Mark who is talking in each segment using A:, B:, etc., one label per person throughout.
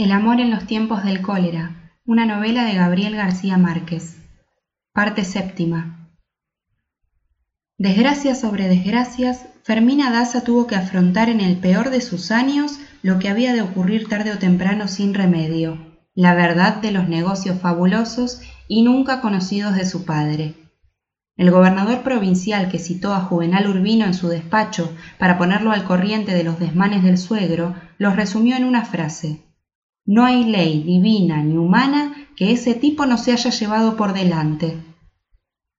A: El amor en los tiempos del cólera, una novela de Gabriel García Márquez. Parte séptima. Desgracias sobre desgracias, Fermina Daza tuvo que afrontar en el peor de sus años lo que había de ocurrir tarde o temprano sin remedio, la verdad de los negocios fabulosos y nunca conocidos de su padre. El gobernador provincial que citó a Juvenal Urbino en su despacho para ponerlo al corriente de los desmanes del suegro, los resumió en una frase no hay ley divina ni humana que ese tipo no se haya llevado por delante.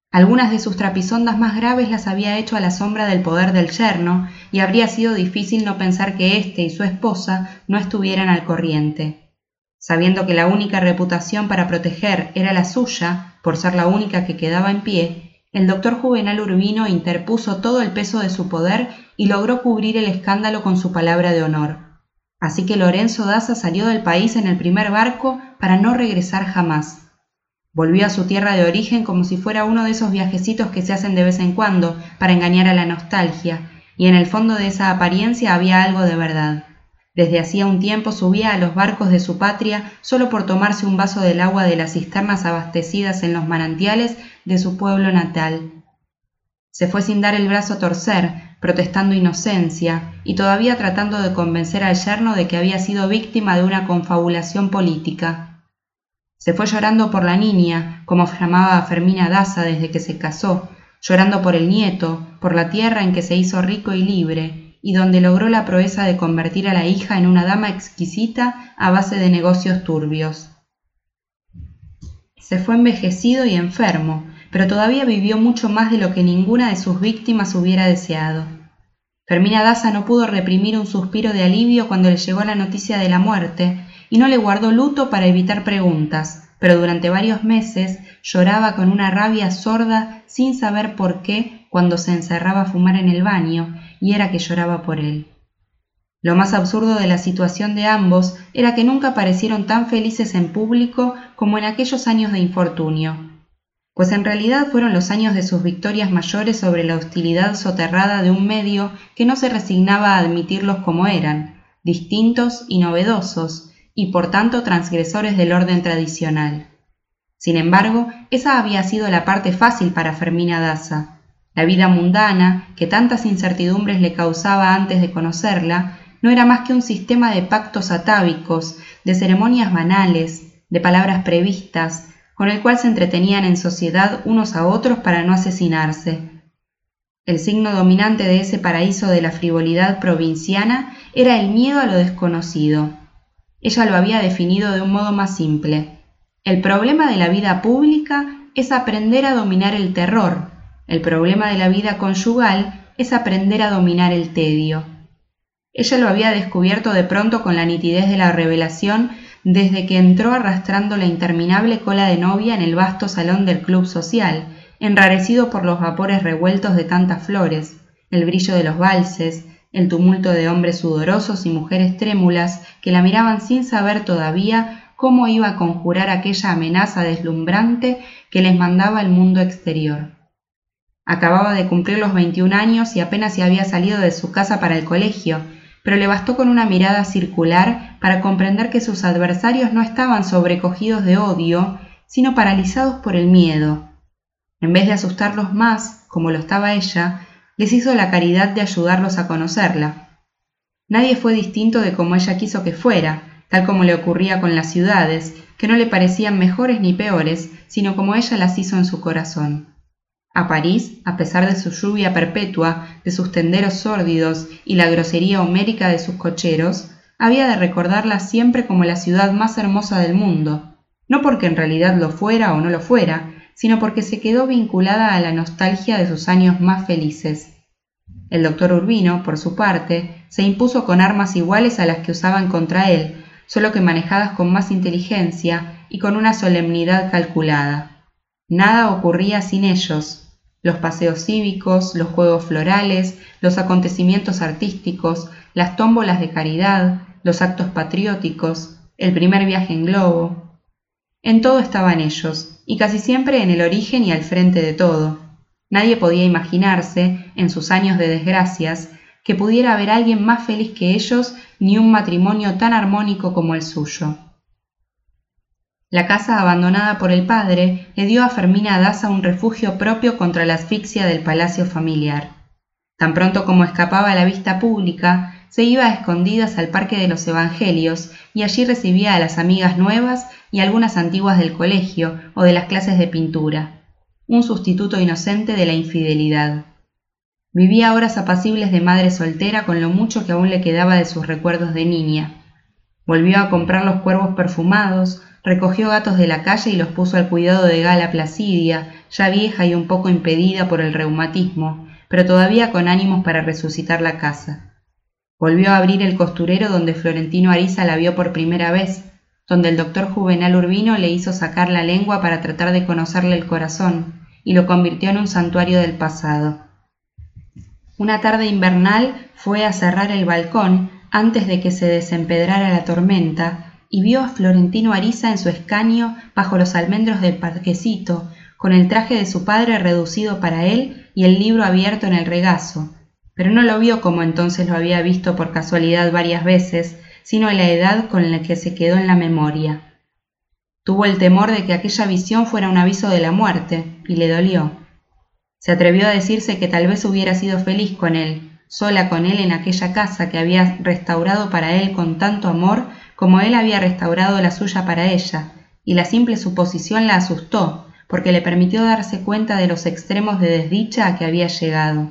A: Algunas de sus trapisondas más graves las había hecho a la sombra del poder del yerno, y habría sido difícil no pensar que éste y su esposa no estuvieran al corriente. Sabiendo que la única reputación para proteger era la suya, por ser la única que quedaba en pie, el doctor Juvenal Urbino interpuso todo el peso de su poder y logró cubrir el escándalo con su palabra de honor. Así que Lorenzo Daza salió del país en el primer barco para no regresar jamás. Volvió a su tierra de origen como si fuera uno de esos viajecitos que se hacen de vez en cuando para engañar a la nostalgia, y en el fondo de esa apariencia había algo de verdad. Desde hacía un tiempo subía a los barcos de su patria solo por tomarse un vaso del agua de las cisternas abastecidas en los manantiales de su pueblo natal. Se fue sin dar el brazo a torcer, protestando inocencia y todavía tratando de convencer al yerno de que había sido víctima de una confabulación política. Se fue llorando por la niña, como llamaba a Fermina Daza desde que se casó, llorando por el nieto, por la tierra en que se hizo rico y libre, y donde logró la proeza de convertir a la hija en una dama exquisita a base de negocios turbios. Se fue envejecido y enfermo, pero todavía vivió mucho más de lo que ninguna de sus víctimas hubiera deseado. Fermina Daza no pudo reprimir un suspiro de alivio cuando le llegó la noticia de la muerte y no le guardó luto para evitar preguntas, pero durante varios meses lloraba con una rabia sorda sin saber por qué cuando se encerraba a fumar en el baño, y era que lloraba por él. Lo más absurdo de la situación de ambos era que nunca parecieron tan felices en público como en aquellos años de infortunio, pues en realidad fueron los años de sus victorias mayores sobre la hostilidad soterrada de un medio que no se resignaba a admitirlos como eran, distintos y novedosos, y por tanto transgresores del orden tradicional. Sin embargo, esa había sido la parte fácil para Fermina Daza. La vida mundana, que tantas incertidumbres le causaba antes de conocerla, no era más que un sistema de pactos atávicos, de ceremonias banales, de palabras previstas, con el cual se entretenían en sociedad unos a otros para no asesinarse. El signo dominante de ese paraíso de la frivolidad provinciana era el miedo a lo desconocido. Ella lo había definido de un modo más simple. El problema de la vida pública es aprender a dominar el terror. El problema de la vida conyugal es aprender a dominar el tedio. Ella lo había descubierto de pronto con la nitidez de la revelación desde que entró arrastrando la interminable cola de novia en el vasto salón del club social, enrarecido por los vapores revueltos de tantas flores, el brillo de los valses, el tumulto de hombres sudorosos y mujeres trémulas que la miraban sin saber todavía cómo iba a conjurar aquella amenaza deslumbrante que les mandaba el mundo exterior. Acababa de cumplir los 21 años y apenas se había salido de su casa para el colegio, pero le bastó con una mirada circular para comprender que sus adversarios no estaban sobrecogidos de odio, sino paralizados por el miedo. En vez de asustarlos más, como lo estaba ella, les hizo la caridad de ayudarlos a conocerla. Nadie fue distinto de como ella quiso que fuera, tal como le ocurría con las ciudades, que no le parecían mejores ni peores, sino como ella las hizo en su corazón. A París, a pesar de su lluvia perpetua, de sus tenderos sórdidos y la grosería homérica de sus cocheros, había de recordarla siempre como la ciudad más hermosa del mundo, no porque en realidad lo fuera o no lo fuera, sino porque se quedó vinculada a la nostalgia de sus años más felices. El doctor Urbino, por su parte, se impuso con armas iguales a las que usaban contra él, solo que manejadas con más inteligencia y con una solemnidad calculada. Nada ocurría sin ellos. Los paseos cívicos, los juegos florales, los acontecimientos artísticos, las tómbolas de caridad, los actos patrióticos, el primer viaje en globo. En todo estaban ellos, y casi siempre en el origen y al frente de todo. Nadie podía imaginarse, en sus años de desgracias, que pudiera haber alguien más feliz que ellos ni un matrimonio tan armónico como el suyo. La casa abandonada por el padre le dio a Fermina Daza un refugio propio contra la asfixia del palacio familiar. Tan pronto como escapaba a la vista pública, se iba a escondidas al Parque de los Evangelios y allí recibía a las amigas nuevas y algunas antiguas del colegio o de las clases de pintura, un sustituto inocente de la infidelidad. Vivía horas apacibles de madre soltera con lo mucho que aún le quedaba de sus recuerdos de niña. Volvió a comprar los cuervos perfumados, recogió gatos de la calle y los puso al cuidado de Gala Placidia, ya vieja y un poco impedida por el reumatismo, pero todavía con ánimos para resucitar la casa. Volvió a abrir el costurero donde Florentino Ariza la vio por primera vez, donde el doctor Juvenal Urbino le hizo sacar la lengua para tratar de conocerle el corazón, y lo convirtió en un santuario del pasado. Una tarde invernal fue a cerrar el balcón antes de que se desempedrara la tormenta y vio a Florentino Ariza en su escaño bajo los almendros del parquecito, con el traje de su padre reducido para él y el libro abierto en el regazo, pero no lo vio como entonces lo había visto por casualidad varias veces, sino la edad con la que se quedó en la memoria. Tuvo el temor de que aquella visión fuera un aviso de la muerte, y le dolió. Se atrevió a decirse que tal vez hubiera sido feliz con él, sola con él en aquella casa que había restaurado para él con tanto amor como él había restaurado la suya para ella, y la simple suposición la asustó, porque le permitió darse cuenta de los extremos de desdicha a que había llegado.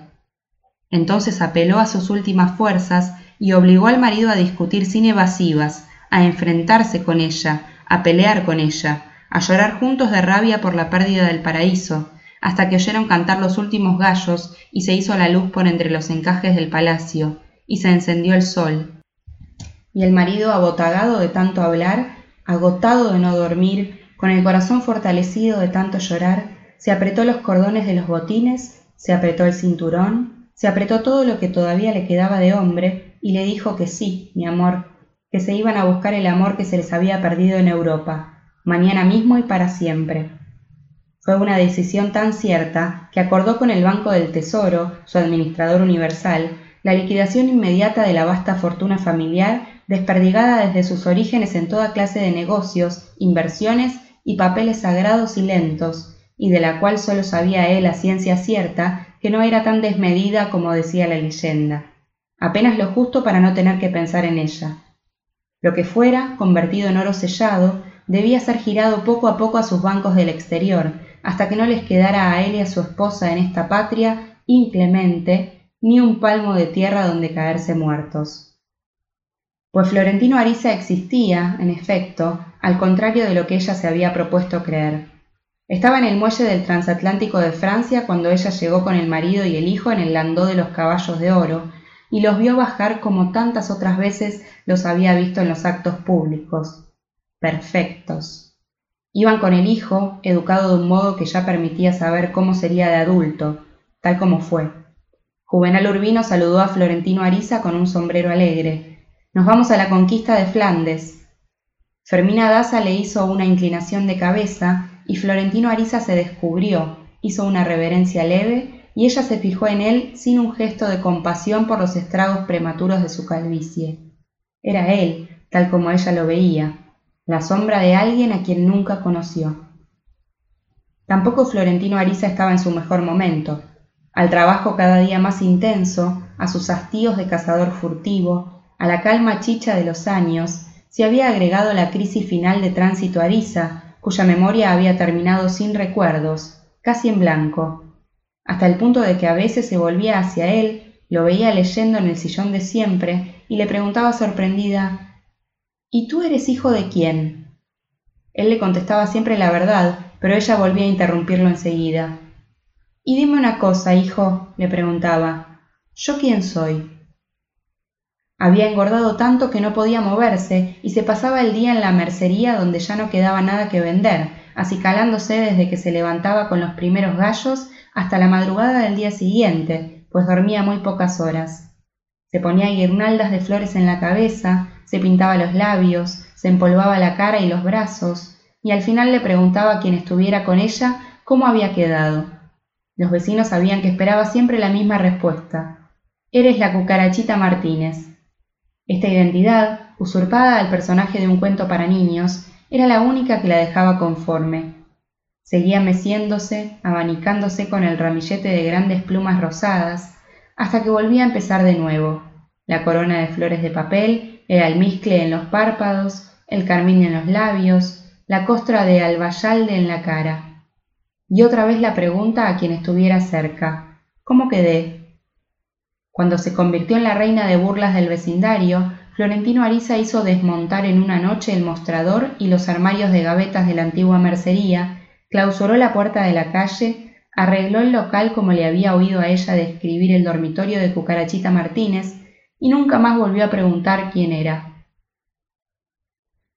A: Entonces apeló a sus últimas fuerzas y obligó al marido a discutir sin evasivas, a enfrentarse con ella, a pelear con ella, a llorar juntos de rabia por la pérdida del paraíso, hasta que oyeron cantar los últimos gallos y se hizo la luz por entre los encajes del palacio, y se encendió el sol. Y el marido, abotagado de tanto hablar, agotado de no dormir, con el corazón fortalecido de tanto llorar, se apretó los cordones de los botines, se apretó el cinturón, se apretó todo lo que todavía le quedaba de hombre y le dijo que sí, mi amor, que se iban a buscar el amor que se les había perdido en Europa, mañana mismo y para siempre. Fue una decisión tan cierta que acordó con el Banco del Tesoro, su administrador universal, la liquidación inmediata de la vasta fortuna familiar desperdigada desde sus orígenes en toda clase de negocios, inversiones y papeles sagrados y lentos, y de la cual sólo sabía él a ciencia cierta que no era tan desmedida como decía la leyenda, apenas lo justo para no tener que pensar en ella. Lo que fuera, convertido en oro sellado, debía ser girado poco a poco a sus bancos del exterior, hasta que no les quedara a él y a su esposa en esta patria inclemente ni un palmo de tierra donde caerse muertos. Pues Florentino Ariza existía, en efecto, al contrario de lo que ella se había propuesto creer. Estaba en el muelle del transatlántico de Francia cuando ella llegó con el marido y el hijo en el landó de los caballos de oro, y los vio bajar como tantas otras veces los había visto en los actos públicos. Perfectos. Iban con el hijo, educado de un modo que ya permitía saber cómo sería de adulto, tal como fue. Juvenal Urbino saludó a Florentino Ariza con un sombrero alegre. Nos vamos a la conquista de Flandes. Fermina Daza le hizo una inclinación de cabeza y Florentino Ariza se descubrió, hizo una reverencia leve y ella se fijó en él sin un gesto de compasión por los estragos prematuros de su calvicie. Era él, tal como ella lo veía, la sombra de alguien a quien nunca conoció. Tampoco Florentino Ariza estaba en su mejor momento. Al trabajo cada día más intenso, a sus hastíos de cazador furtivo, a la calma chicha de los años, se había agregado la crisis final de tránsito Ariza, cuya memoria había terminado sin recuerdos, casi en blanco, hasta el punto de que a veces se volvía hacia él, lo veía leyendo en el sillón de siempre y le preguntaba sorprendida ¿Y tú eres hijo de quién? Él le contestaba siempre la verdad, pero ella volvía a interrumpirlo enseguida. Y dime una cosa, hijo, le preguntaba, ¿yo quién soy? Había engordado tanto que no podía moverse y se pasaba el día en la mercería donde ya no quedaba nada que vender, acicalándose desde que se levantaba con los primeros gallos hasta la madrugada del día siguiente, pues dormía muy pocas horas. Se ponía guirnaldas de flores en la cabeza, se pintaba los labios, se empolvaba la cara y los brazos, y al final le preguntaba a quien estuviera con ella cómo había quedado. Los vecinos sabían que esperaba siempre la misma respuesta. Eres la cucarachita Martínez. Esta identidad, usurpada al personaje de un cuento para niños, era la única que la dejaba conforme. Seguía meciéndose, abanicándose con el ramillete de grandes plumas rosadas, hasta que volvía a empezar de nuevo. La corona de flores de papel, el almizcle en los párpados, el carmín en los labios, la costra de albayalde en la cara. Y otra vez la pregunta a quien estuviera cerca. ¿Cómo quedé? Cuando se convirtió en la reina de burlas del vecindario, Florentino Ariza hizo desmontar en una noche el mostrador y los armarios de gavetas de la antigua mercería, clausuró la puerta de la calle, arregló el local como le había oído a ella describir el dormitorio de Cucarachita Martínez y nunca más volvió a preguntar quién era.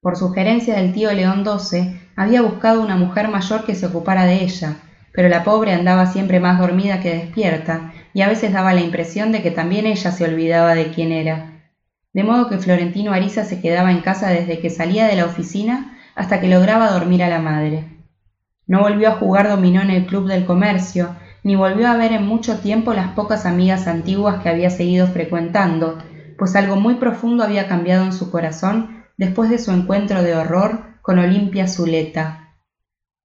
A: Por sugerencia del tío León XII, había buscado una mujer mayor que se ocupara de ella, pero la pobre andaba siempre más dormida que despierta, y a veces daba la impresión de que también ella se olvidaba de quién era de modo que Florentino Ariza se quedaba en casa desde que salía de la oficina hasta que lograba dormir a la madre. No volvió a jugar dominó en el club del comercio, ni volvió a ver en mucho tiempo las pocas amigas antiguas que había seguido frecuentando, pues algo muy profundo había cambiado en su corazón después de su encuentro de horror con Olimpia Zuleta.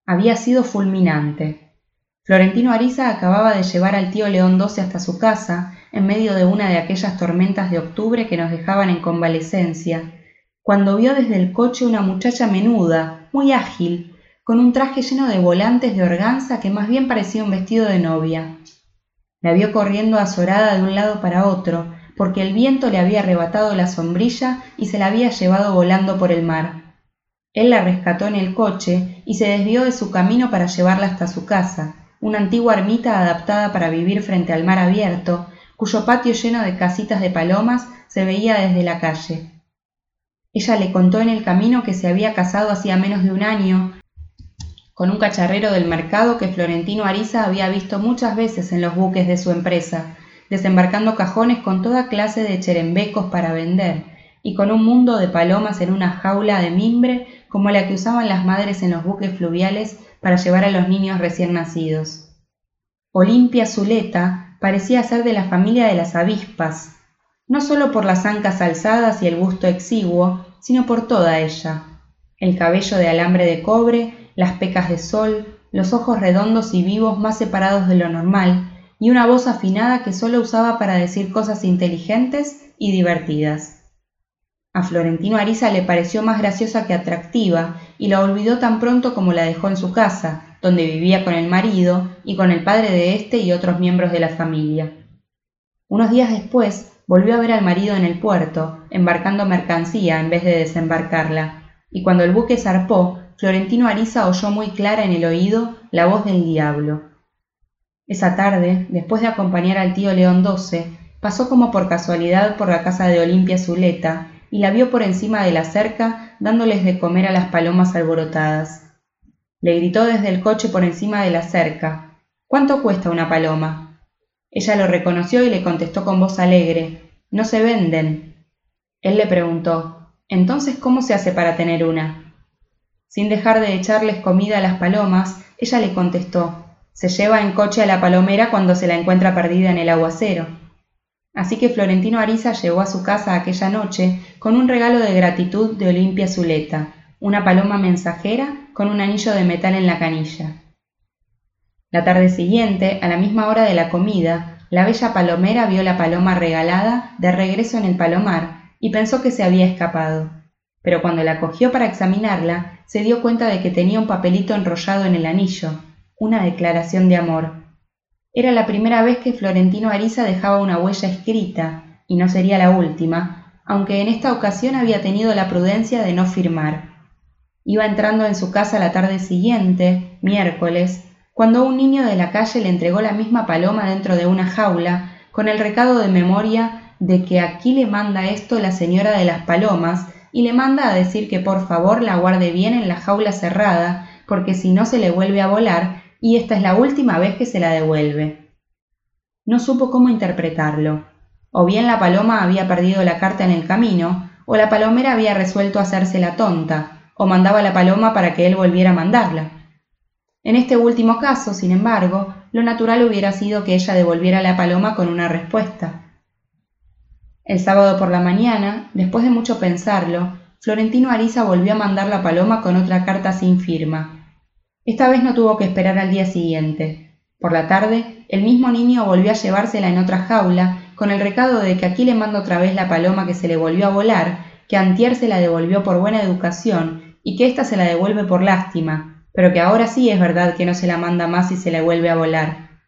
A: Había sido fulminante. Florentino Ariza acababa de llevar al tío León XII hasta su casa en medio de una de aquellas tormentas de octubre que nos dejaban en convalecencia, cuando vio desde el coche una muchacha menuda, muy ágil, con un traje lleno de volantes de organza que más bien parecía un vestido de novia. La vio corriendo azorada de un lado para otro, porque el viento le había arrebatado la sombrilla y se la había llevado volando por el mar. Él la rescató en el coche y se desvió de su camino para llevarla hasta su casa, una antigua ermita adaptada para vivir frente al mar abierto, cuyo patio lleno de casitas de palomas se veía desde la calle. Ella le contó en el camino que se había casado hacía menos de un año con un cacharrero del mercado que Florentino Ariza había visto muchas veces en los buques de su empresa, desembarcando cajones con toda clase de cherembecos para vender, y con un mundo de palomas en una jaula de mimbre como la que usaban las madres en los buques fluviales para llevar a los niños recién nacidos. Olimpia Zuleta parecía ser de la familia de las avispas, no solo por las ancas alzadas y el busto exiguo, sino por toda ella. El cabello de alambre de cobre, las pecas de sol, los ojos redondos y vivos más separados de lo normal, y una voz afinada que solo usaba para decir cosas inteligentes y divertidas. A Florentino Ariza le pareció más graciosa que atractiva, y la olvidó tan pronto como la dejó en su casa, donde vivía con el marido y con el padre de éste y otros miembros de la familia. Unos días después volvió a ver al marido en el puerto, embarcando mercancía en vez de desembarcarla, y cuando el buque zarpó, Florentino Ariza oyó muy clara en el oído la voz del diablo. Esa tarde, después de acompañar al tío León XII, pasó como por casualidad por la casa de Olimpia Zuleta y la vio por encima de la cerca dándoles de comer a las palomas alborotadas. Le gritó desde el coche por encima de la cerca. ¿Cuánto cuesta una paloma? Ella lo reconoció y le contestó con voz alegre. No se venden. Él le preguntó, ¿entonces cómo se hace para tener una? Sin dejar de echarles comida a las palomas, ella le contestó, se lleva en coche a la palomera cuando se la encuentra perdida en el aguacero. Así que Florentino Ariza llegó a su casa aquella noche con un regalo de gratitud de Olimpia Zuleta, una paloma mensajera con un anillo de metal en la canilla. La tarde siguiente, a la misma hora de la comida, la bella palomera vio la paloma regalada de regreso en el palomar y pensó que se había escapado. Pero cuando la cogió para examinarla, se dio cuenta de que tenía un papelito enrollado en el anillo, una declaración de amor. Era la primera vez que Florentino Ariza dejaba una huella escrita, y no sería la última, aunque en esta ocasión había tenido la prudencia de no firmar. Iba entrando en su casa la tarde siguiente, miércoles, cuando un niño de la calle le entregó la misma paloma dentro de una jaula, con el recado de memoria de que aquí le manda esto la señora de las palomas y le manda a decir que por favor la guarde bien en la jaula cerrada, porque si no se le vuelve a volar y esta es la última vez que se la devuelve. No supo cómo interpretarlo. O bien la paloma había perdido la carta en el camino, o la palomera había resuelto hacerse la tonta, o mandaba la paloma para que él volviera a mandarla. En este último caso, sin embargo, lo natural hubiera sido que ella devolviera la paloma con una respuesta. El sábado por la mañana, después de mucho pensarlo, Florentino Ariza volvió a mandar la paloma con otra carta sin firma. Esta vez no tuvo que esperar al día siguiente. Por la tarde, el mismo niño volvió a llevársela en otra jaula, con el recado de que aquí le mando otra vez la paloma que se le volvió a volar, que antier se la devolvió por buena educación y que ésta se la devuelve por lástima, pero que ahora sí es verdad que no se la manda más y se le vuelve a volar.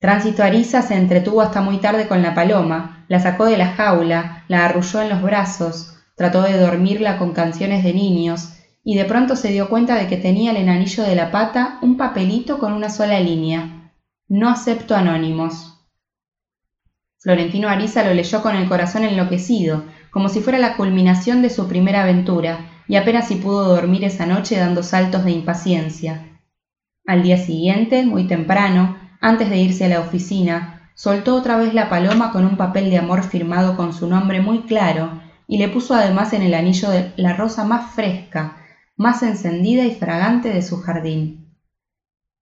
A: Tránsito Ariza se entretuvo hasta muy tarde con la paloma, la sacó de la jaula, la arrulló en los brazos, trató de dormirla con canciones de niños, y de pronto se dio cuenta de que tenía el enanillo de la pata un papelito con una sola línea. No acepto anónimos. Florentino Ariza lo leyó con el corazón enloquecido, como si fuera la culminación de su primera aventura, y apenas si pudo dormir esa noche dando saltos de impaciencia. Al día siguiente, muy temprano, antes de irse a la oficina, soltó otra vez la paloma con un papel de amor firmado con su nombre muy claro y le puso además en el anillo de la rosa más fresca, más encendida y fragante de su jardín.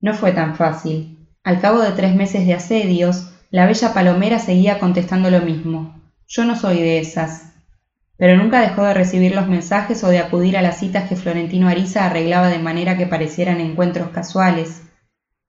A: No fue tan fácil. Al cabo de tres meses de asedios, la bella palomera seguía contestando lo mismo. Yo no soy de esas. Pero nunca dejó de recibir los mensajes o de acudir a las citas que Florentino Ariza arreglaba de manera que parecieran encuentros casuales.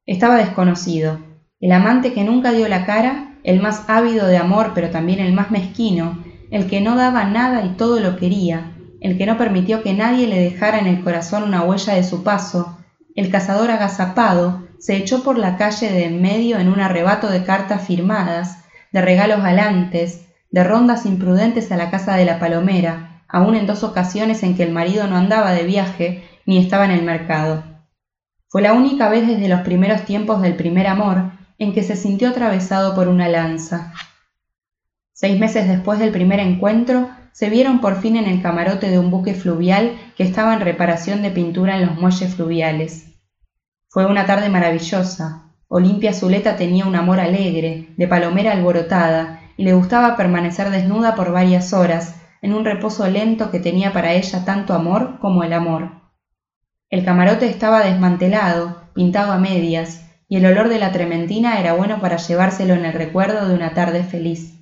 A: Estaba desconocido, el amante que nunca dio la cara, el más ávido de amor pero también el más mezquino, el que no daba nada y todo lo quería, el que no permitió que nadie le dejara en el corazón una huella de su paso, el cazador agazapado, se echó por la calle de en medio en un arrebato de cartas firmadas, de regalos galantes, de rondas imprudentes a la casa de la palomera, aun en dos ocasiones en que el marido no andaba de viaje ni estaba en el mercado. Fue la única vez desde los primeros tiempos del primer amor en que se sintió atravesado por una lanza. Seis meses después del primer encuentro, se vieron por fin en el camarote de un buque fluvial que estaba en reparación de pintura en los muelles fluviales. Fue una tarde maravillosa. Olimpia Zuleta tenía un amor alegre, de palomera alborotada, y le gustaba permanecer desnuda por varias horas, en un reposo lento que tenía para ella tanto amor como el amor. El camarote estaba desmantelado, pintado a medias, y el olor de la trementina era bueno para llevárselo en el recuerdo de una tarde feliz.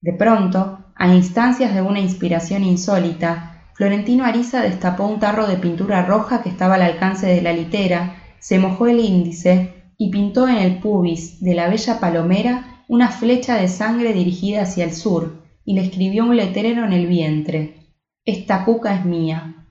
A: De pronto, a instancias de una inspiración insólita, Florentino Ariza destapó un tarro de pintura roja que estaba al alcance de la litera, se mojó el índice y pintó en el pubis de la bella palomera una flecha de sangre dirigida hacia el sur, y le escribió un letrero en el vientre. Esta cuca es mía.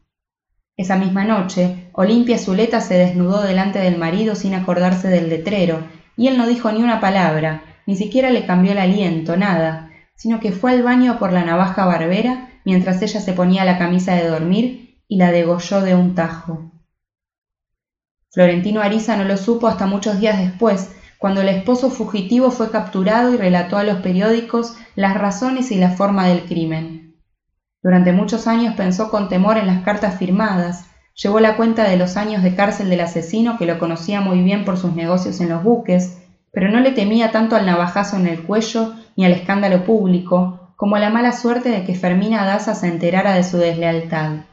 A: Esa misma noche, Olimpia Zuleta se desnudó delante del marido sin acordarse del letrero, y él no dijo ni una palabra, ni siquiera le cambió el aliento, nada, sino que fue al baño por la navaja barbera mientras ella se ponía la camisa de dormir y la degolló de un tajo. Florentino Ariza no lo supo hasta muchos días después, cuando el esposo fugitivo fue capturado y relató a los periódicos las razones y la forma del crimen. Durante muchos años pensó con temor en las cartas firmadas, llevó la cuenta de los años de cárcel del asesino que lo conocía muy bien por sus negocios en los buques, pero no le temía tanto al navajazo en el cuello ni al escándalo público, como a la mala suerte de que Fermina Daza se enterara de su deslealtad.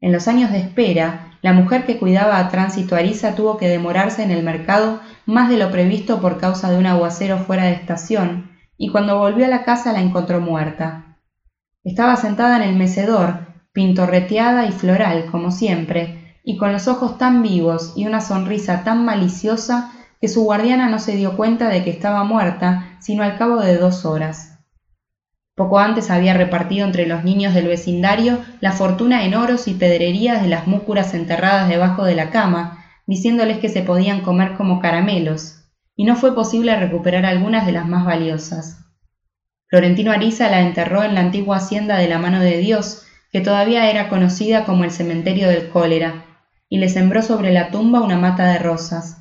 A: En los años de espera, la mujer que cuidaba a Tránsito Ariza tuvo que demorarse en el mercado más de lo previsto por causa de un aguacero fuera de estación, y cuando volvió a la casa la encontró muerta. Estaba sentada en el mecedor, pintorreteada y floral, como siempre, y con los ojos tan vivos y una sonrisa tan maliciosa que su guardiana no se dio cuenta de que estaba muerta sino al cabo de dos horas. Poco antes había repartido entre los niños del vecindario la fortuna en oros y pedrerías de las múcuras enterradas debajo de la cama, diciéndoles que se podían comer como caramelos, y no fue posible recuperar algunas de las más valiosas. Florentino Ariza la enterró en la antigua hacienda de la mano de Dios, que todavía era conocida como el cementerio del cólera, y le sembró sobre la tumba una mata de rosas.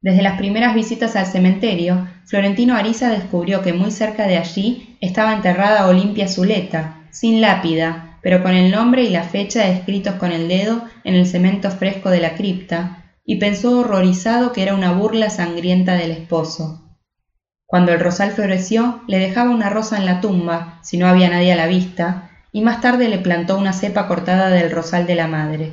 A: Desde las primeras visitas al cementerio, Florentino Ariza descubrió que muy cerca de allí estaba enterrada Olimpia Zuleta, sin lápida, pero con el nombre y la fecha escritos con el dedo en el cemento fresco de la cripta, y pensó horrorizado que era una burla sangrienta del esposo. Cuando el rosal floreció, le dejaba una rosa en la tumba, si no había nadie a la vista, y más tarde le plantó una cepa cortada del rosal de la madre.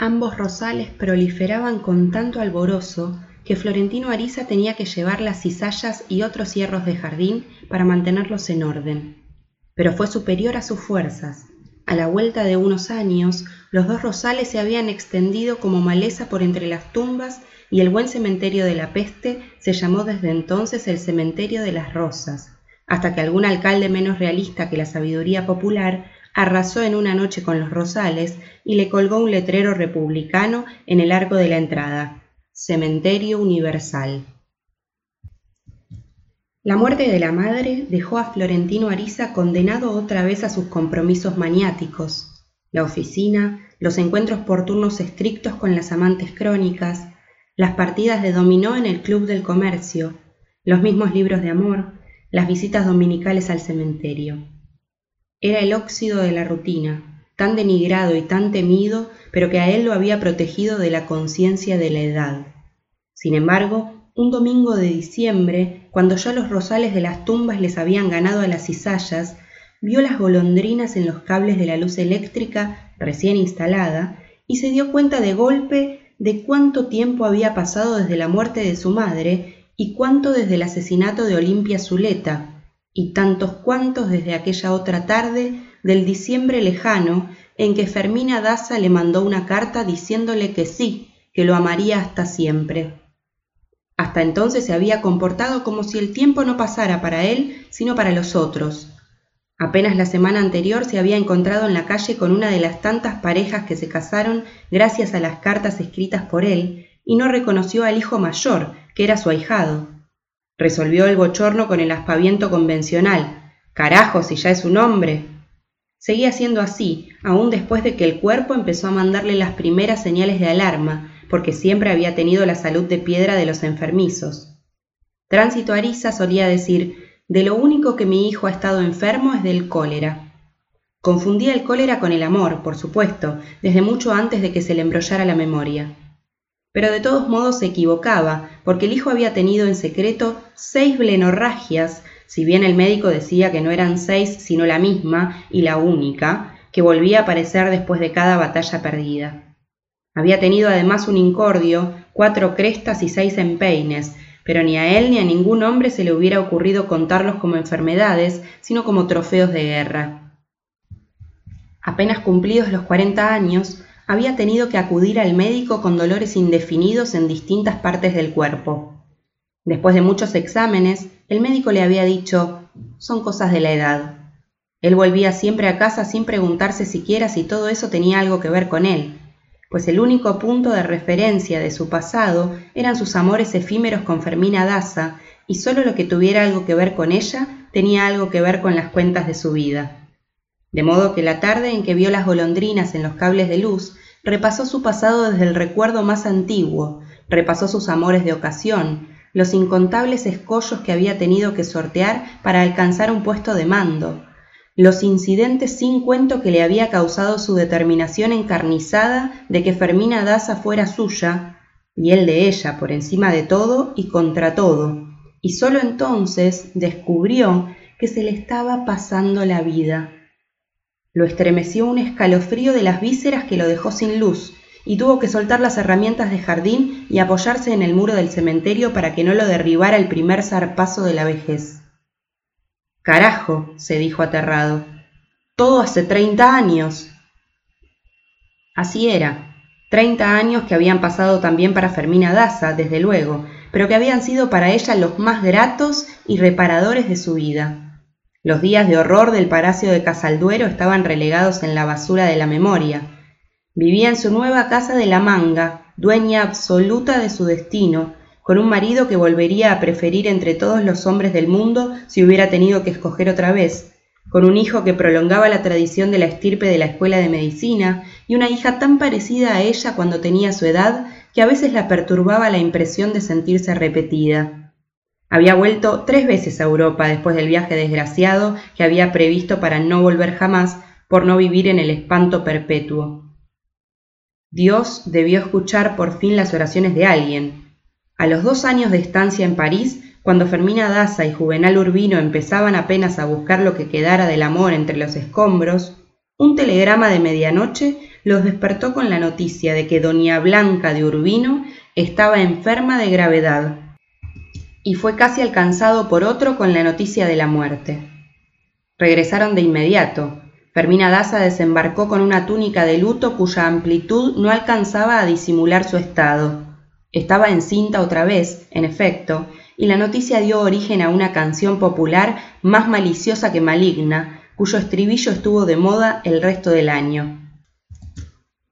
A: Ambos rosales proliferaban con tanto alborozo que Florentino Ariza tenía que llevar las cizallas y otros hierros de jardín para mantenerlos en orden. Pero fue superior a sus fuerzas. A la vuelta de unos años, los dos rosales se habían extendido como maleza por entre las tumbas y el buen cementerio de la peste se llamó desde entonces el cementerio de las rosas, hasta que algún alcalde menos realista que la sabiduría popular arrasó en una noche con los rosales y le colgó un letrero republicano en el arco de la entrada, Cementerio Universal. La muerte de la madre dejó a Florentino Ariza condenado otra vez a sus compromisos maniáticos, la oficina, los encuentros por turnos estrictos con las amantes crónicas, las partidas de dominó en el club del comercio, los mismos libros de amor, las visitas dominicales al cementerio. Era el óxido de la rutina, tan denigrado y tan temido, pero que a él lo había protegido de la conciencia de la edad. Sin embargo, un domingo de diciembre, cuando ya los rosales de las tumbas les habían ganado a las cizallas, vio las golondrinas en los cables de la luz eléctrica recién instalada y se dio cuenta de golpe de cuánto tiempo había pasado desde la muerte de su madre y cuánto desde el asesinato de Olimpia Zuleta, y tantos cuantos desde aquella otra tarde del diciembre lejano en que Fermina Daza le mandó una carta diciéndole que sí, que lo amaría hasta siempre. Hasta entonces se había comportado como si el tiempo no pasara para él, sino para los otros, Apenas la semana anterior se había encontrado en la calle con una de las tantas parejas que se casaron gracias a las cartas escritas por él y no reconoció al hijo mayor, que era su ahijado. Resolvió el bochorno con el aspaviento convencional. Carajo, si ya es un hombre. Seguía siendo así, aún después de que el cuerpo empezó a mandarle las primeras señales de alarma, porque siempre había tenido la salud de piedra de los enfermizos. Tránsito Ariza solía decir de lo único que mi hijo ha estado enfermo es del cólera. Confundía el cólera con el amor, por supuesto, desde mucho antes de que se le embrollara la memoria. Pero de todos modos se equivocaba, porque el hijo había tenido en secreto seis blenorragias, si bien el médico decía que no eran seis sino la misma y la única, que volvía a aparecer después de cada batalla perdida. Había tenido además un incordio, cuatro crestas y seis empeines, pero ni a él ni a ningún hombre se le hubiera ocurrido contarlos como enfermedades, sino como trofeos de guerra. Apenas cumplidos los 40 años, había tenido que acudir al médico con dolores indefinidos en distintas partes del cuerpo. Después de muchos exámenes, el médico le había dicho, son cosas de la edad. Él volvía siempre a casa sin preguntarse siquiera si todo eso tenía algo que ver con él, pues el único punto de referencia de su pasado eran sus amores efímeros con Fermina Daza, y solo lo que tuviera algo que ver con ella tenía algo que ver con las cuentas de su vida. De modo que la tarde en que vio las golondrinas en los cables de luz, repasó su pasado desde el recuerdo más antiguo, repasó sus amores de ocasión, los incontables escollos que había tenido que sortear para alcanzar un puesto de mando, los incidentes sin cuento que le había causado su determinación encarnizada de que Fermina Daza fuera suya, y él de ella por encima de todo y contra todo, y sólo entonces descubrió que se le estaba pasando la vida. Lo estremeció un escalofrío de las vísceras que lo dejó sin luz, y tuvo que soltar las herramientas de jardín y apoyarse en el muro del cementerio para que no lo derribara el primer zarpazo de la vejez. Carajo, se dijo aterrado. Todo hace treinta años. Así era. Treinta años que habían pasado también para Fermina Daza, desde luego, pero que habían sido para ella los más gratos y reparadores de su vida. Los días de horror del Palacio de Casalduero estaban relegados en la basura de la memoria. Vivía en su nueva casa de la manga, dueña absoluta de su destino, con un marido que volvería a preferir entre todos los hombres del mundo si hubiera tenido que escoger otra vez, con un hijo que prolongaba la tradición de la estirpe de la escuela de medicina y una hija tan parecida a ella cuando tenía su edad que a veces la perturbaba la impresión de sentirse repetida. Había vuelto tres veces a Europa después del viaje desgraciado que había previsto para no volver jamás por no vivir en el espanto perpetuo. Dios debió escuchar por fin las oraciones de alguien, a los dos años de estancia en París, cuando Fermina Daza y Juvenal Urbino empezaban apenas a buscar lo que quedara del amor entre los escombros, un telegrama de medianoche los despertó con la noticia de que doña Blanca de Urbino estaba enferma de gravedad y fue casi alcanzado por otro con la noticia de la muerte. Regresaron de inmediato. Fermina Daza desembarcó con una túnica de luto cuya amplitud no alcanzaba a disimular su estado. Estaba encinta otra vez, en efecto, y la noticia dio origen a una canción popular más maliciosa que maligna, cuyo estribillo estuvo de moda el resto del año.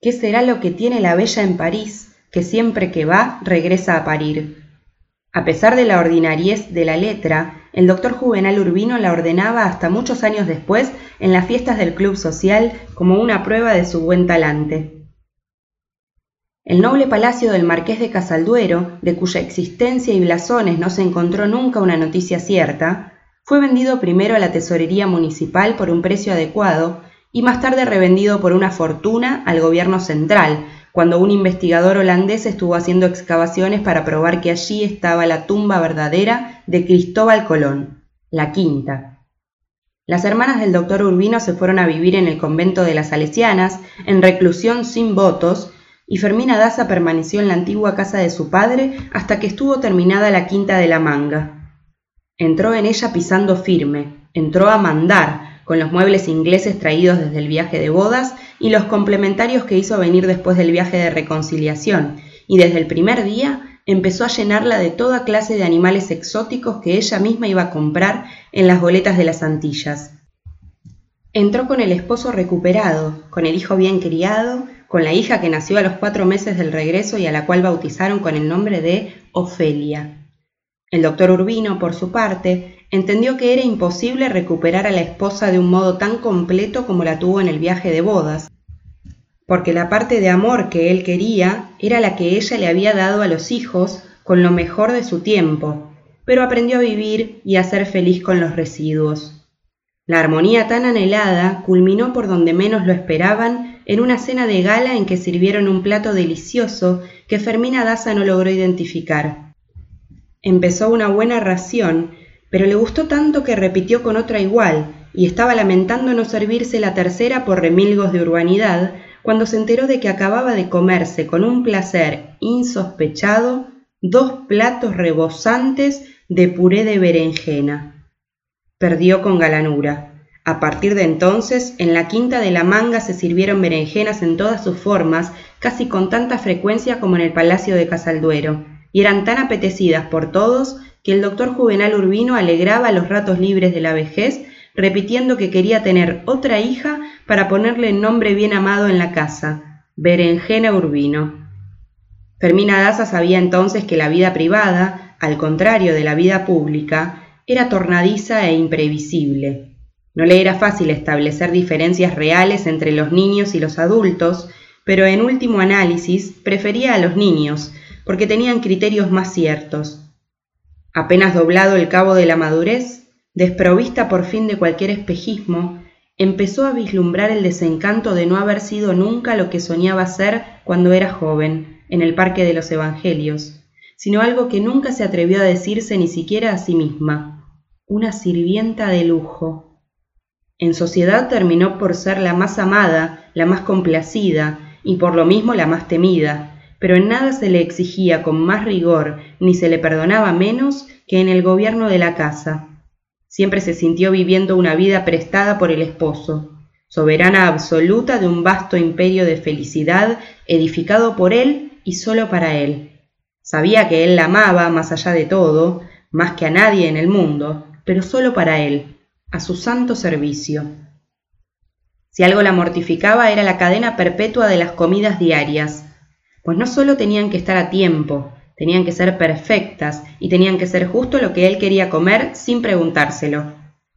A: ¿Qué será lo que tiene la bella en París, que siempre que va regresa a parir? A pesar de la ordinariez de la letra, el doctor Juvenal Urbino la ordenaba hasta muchos años después en las fiestas del club social como una prueba de su buen talante. El noble palacio del marqués de Casalduero, de cuya existencia y blasones no se encontró nunca una noticia cierta, fue vendido primero a la tesorería municipal por un precio adecuado y más tarde revendido por una fortuna al gobierno central, cuando un investigador holandés estuvo haciendo excavaciones para probar que allí estaba la tumba verdadera de Cristóbal Colón, la quinta. Las hermanas del doctor Urbino se fueron a vivir en el convento de las Salesianas, en reclusión sin votos, y Fermina Daza permaneció en la antigua casa de su padre hasta que estuvo terminada la quinta de la manga. Entró en ella pisando firme, entró a mandar, con los muebles ingleses traídos desde el viaje de bodas y los complementarios que hizo venir después del viaje de reconciliación, y desde el primer día empezó a llenarla de toda clase de animales exóticos que ella misma iba a comprar en las boletas de las Antillas. Entró con el esposo recuperado, con el hijo bien criado, con la hija que nació a los cuatro meses del regreso y a la cual bautizaron con el nombre de Ofelia. El doctor Urbino, por su parte, entendió que era imposible recuperar a la esposa de un modo tan completo como la tuvo en el viaje de bodas, porque la parte de amor que él quería era la que ella le había dado a los hijos con lo mejor de su tiempo, pero aprendió a vivir y a ser feliz con los residuos. La armonía tan anhelada culminó por donde menos lo esperaban en una cena de gala en que sirvieron un plato delicioso que Fermina Daza no logró identificar. Empezó una buena ración pero le gustó tanto que repitió con otra igual, y estaba lamentando no servirse la tercera por remilgos de urbanidad, cuando se enteró de que acababa de comerse con un placer insospechado dos platos rebosantes de puré de berenjena. Perdió con galanura. A partir de entonces, en la quinta de la manga se sirvieron berenjenas en todas sus formas, casi con tanta frecuencia como en el Palacio de Casalduero, y eran tan apetecidas por todos que el doctor Juvenal Urbino alegraba los ratos libres de la vejez, repitiendo que quería tener otra hija para ponerle nombre bien amado en la casa, Berenjena Urbino. Fermina Daza sabía entonces que la vida privada, al contrario de la vida pública, era tornadiza e imprevisible. No le era fácil establecer diferencias reales entre los niños y los adultos, pero en último análisis prefería a los niños, porque tenían criterios más ciertos, Apenas doblado el cabo de la madurez, desprovista por fin de cualquier espejismo, empezó a vislumbrar el desencanto de no haber sido nunca lo que soñaba ser cuando era joven, en el Parque de los Evangelios, sino algo que nunca se atrevió a decirse ni siquiera a sí misma, una sirvienta de lujo. En sociedad terminó por ser la más amada, la más complacida y por lo mismo la más temida, pero en nada se le exigía con más rigor ni se le perdonaba menos que en el gobierno de la casa. Siempre se sintió viviendo una vida prestada por el esposo, soberana absoluta de un vasto imperio de felicidad edificado por él y solo para él. Sabía que él la amaba más allá de todo, más que a nadie en el mundo, pero solo para él, a su santo servicio. Si algo la mortificaba era la cadena perpetua de las comidas diarias, pues no solo tenían que estar a tiempo, tenían que ser perfectas y tenían que ser justo lo que él quería comer sin preguntárselo.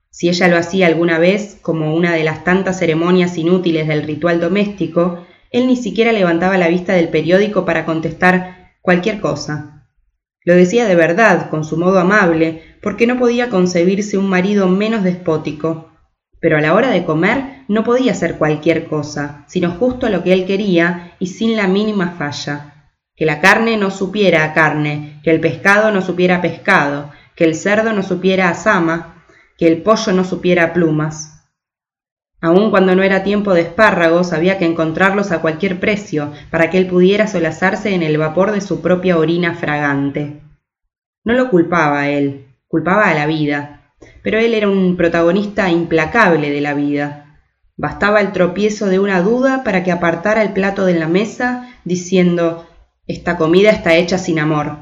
A: Si ella lo hacía alguna vez como una de las tantas ceremonias inútiles del ritual doméstico, él ni siquiera levantaba la vista del periódico para contestar cualquier cosa. Lo decía de verdad, con su modo amable, porque no podía concebirse un marido menos despótico, pero a la hora de comer no podía ser cualquier cosa, sino justo lo que él quería y sin la mínima falla. Que la carne no supiera a carne, que el pescado no supiera a pescado, que el cerdo no supiera a sama, que el pollo no supiera a plumas. Aun cuando no era tiempo de espárragos, había que encontrarlos a cualquier precio para que él pudiera solazarse en el vapor de su propia orina fragante. No lo culpaba a él, culpaba a la vida, pero él era un protagonista implacable de la vida. Bastaba el tropiezo de una duda para que apartara el plato de la mesa, diciendo Esta comida está hecha sin amor.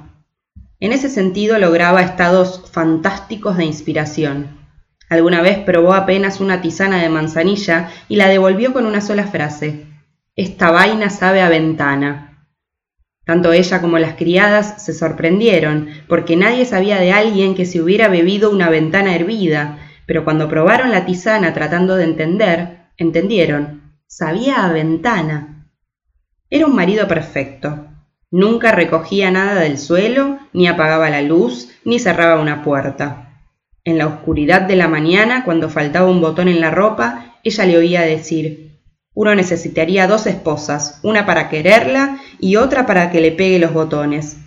A: En ese sentido lograba estados fantásticos de inspiración. Alguna vez probó apenas una tisana de manzanilla y la devolvió con una sola frase. Esta vaina sabe a ventana. Tanto ella como las criadas se sorprendieron, porque nadie sabía de alguien que se hubiera bebido una ventana hervida, pero cuando probaron la tisana tratando de entender, entendieron. Sabía a ventana. Era un marido perfecto. Nunca recogía nada del suelo, ni apagaba la luz, ni cerraba una puerta. En la oscuridad de la mañana, cuando faltaba un botón en la ropa, ella le oía decir Uno necesitaría dos esposas, una para quererla y otra para que le pegue los botones.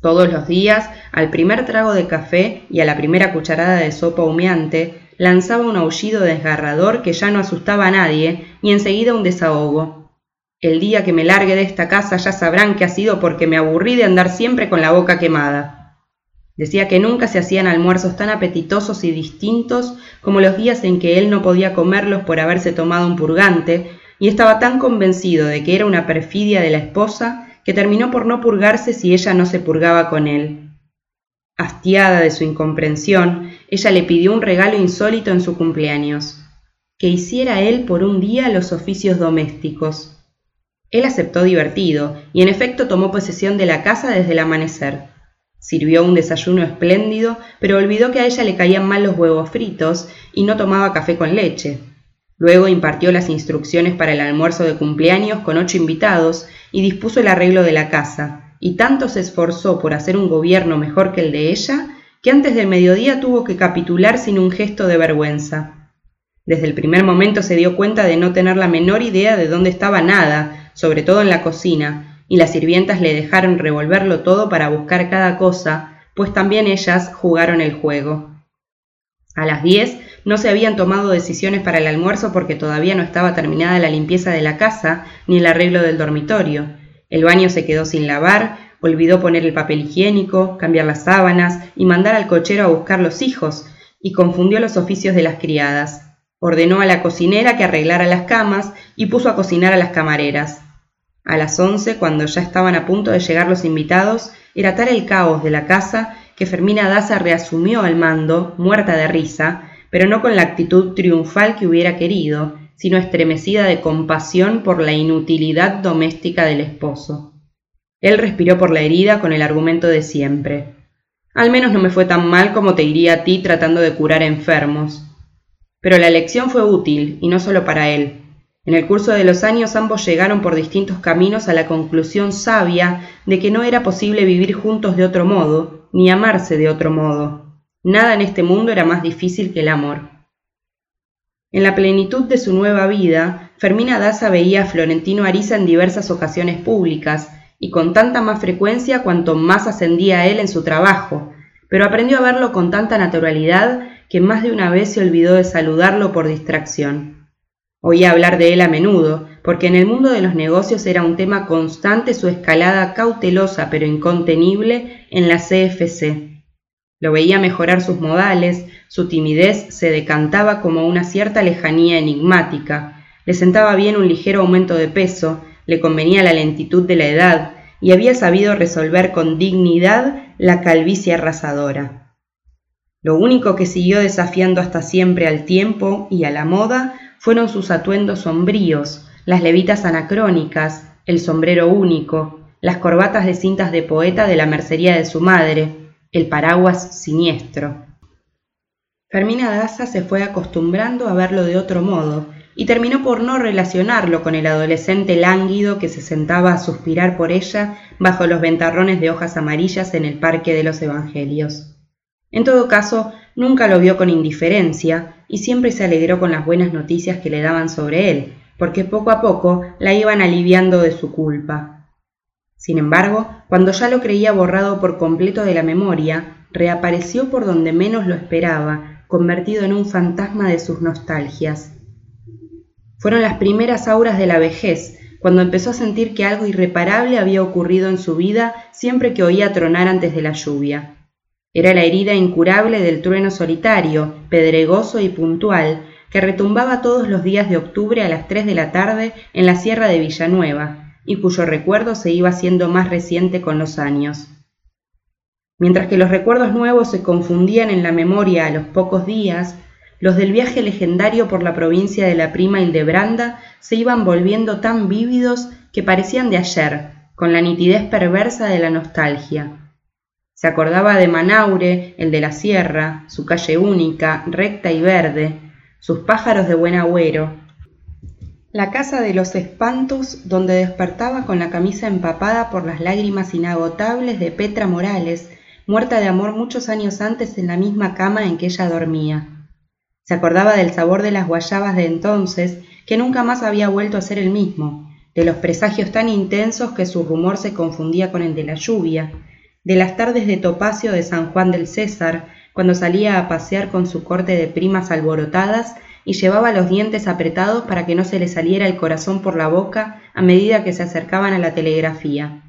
A: Todos los días, al primer trago de café y a la primera cucharada de sopa humeante, lanzaba un aullido desgarrador que ya no asustaba a nadie y enseguida un desahogo. El día que me largue de esta casa ya sabrán que ha sido porque me aburrí de andar siempre con la boca quemada. Decía que nunca se hacían almuerzos tan apetitosos y distintos como los días en que él no podía comerlos por haberse tomado un purgante, y estaba tan convencido de que era una perfidia de la esposa que terminó por no purgarse si ella no se purgaba con él. Hastiada de su incomprensión, ella le pidió un regalo insólito en su cumpleaños, que hiciera él por un día los oficios domésticos. Él aceptó divertido, y en efecto tomó posesión de la casa desde el amanecer. Sirvió un desayuno espléndido, pero olvidó que a ella le caían mal los huevos fritos y no tomaba café con leche. Luego impartió las instrucciones para el almuerzo de cumpleaños con ocho invitados y dispuso el arreglo de la casa, y tanto se esforzó por hacer un gobierno mejor que el de ella, que antes del mediodía tuvo que capitular sin un gesto de vergüenza. Desde el primer momento se dio cuenta de no tener la menor idea de dónde estaba nada, sobre todo en la cocina, y las sirvientas le dejaron revolverlo todo para buscar cada cosa, pues también ellas jugaron el juego. A las diez no se habían tomado decisiones para el almuerzo porque todavía no estaba terminada la limpieza de la casa ni el arreglo del dormitorio. El baño se quedó sin lavar, olvidó poner el papel higiénico, cambiar las sábanas y mandar al cochero a buscar los hijos, y confundió los oficios de las criadas. Ordenó a la cocinera que arreglara las camas y puso a cocinar a las camareras. A las once, cuando ya estaban a punto de llegar los invitados, era tal el caos de la casa que Fermina Daza reasumió al mando, muerta de risa, pero no con la actitud triunfal que hubiera querido, sino estremecida de compasión por la inutilidad doméstica del esposo. Él respiró por la herida con el argumento de siempre. Al menos no me fue tan mal como te iría a ti tratando de curar enfermos. Pero la lección fue útil, y no solo para él. En el curso de los años ambos llegaron por distintos caminos a la conclusión sabia de que no era posible vivir juntos de otro modo, ni amarse de otro modo. Nada en este mundo era más difícil que el amor. En la plenitud de su nueva vida, Fermina Daza veía a Florentino Ariza en diversas ocasiones públicas, y con tanta más frecuencia cuanto más ascendía él en su trabajo, pero aprendió a verlo con tanta naturalidad que más de una vez se olvidó de saludarlo por distracción. Oía hablar de él a menudo, porque en el mundo de los negocios era un tema constante su escalada cautelosa pero incontenible en la CFC. Lo veía mejorar sus modales, su timidez se decantaba como una cierta lejanía enigmática, le sentaba bien un ligero aumento de peso, le convenía la lentitud de la edad, y había sabido resolver con dignidad la calvicie arrasadora. Lo único que siguió desafiando hasta siempre al tiempo y a la moda fueron sus atuendos sombríos, las levitas anacrónicas, el sombrero único, las corbatas de cintas de poeta de la mercería de su madre, el paraguas siniestro. Fermina Daza se fue acostumbrando a verlo de otro modo y terminó por no relacionarlo con el adolescente lánguido que se sentaba a suspirar por ella bajo los ventarrones de hojas amarillas en el Parque de los Evangelios. En todo caso, nunca lo vio con indiferencia y siempre se alegró con las buenas noticias que le daban sobre él, porque poco a poco la iban aliviando de su culpa. Sin embargo, cuando ya lo creía borrado por completo de la memoria, reapareció por donde menos lo esperaba, convertido en un fantasma de sus nostalgias. Fueron las primeras auras de la vejez, cuando empezó a sentir que algo irreparable había ocurrido en su vida siempre que oía tronar antes de la lluvia. Era la herida incurable del trueno solitario, pedregoso y puntual, que retumbaba todos los días de octubre a las tres de la tarde en la sierra de Villanueva, y cuyo recuerdo se iba haciendo más reciente con los años. Mientras que los recuerdos nuevos se confundían en la memoria a los pocos días, los del viaje legendario por la provincia de la prima Hildebranda se iban volviendo tan vívidos que parecían de ayer, con la nitidez perversa de la nostalgia. Se acordaba de Manaure, el de la sierra, su calle única, recta y verde, sus pájaros de buen agüero, la casa de los espantos donde despertaba con la camisa empapada por las lágrimas inagotables de Petra Morales, muerta de amor muchos años antes en la misma cama en que ella dormía. Se acordaba del sabor de las guayabas de entonces, que nunca más había vuelto a ser el mismo, de los presagios tan intensos que su rumor se confundía con el de la lluvia, de las tardes de topacio de San Juan del César, cuando salía a pasear con su corte de primas alborotadas y llevaba los dientes apretados para que no se le saliera el corazón por la boca a medida que se acercaban a la telegrafía.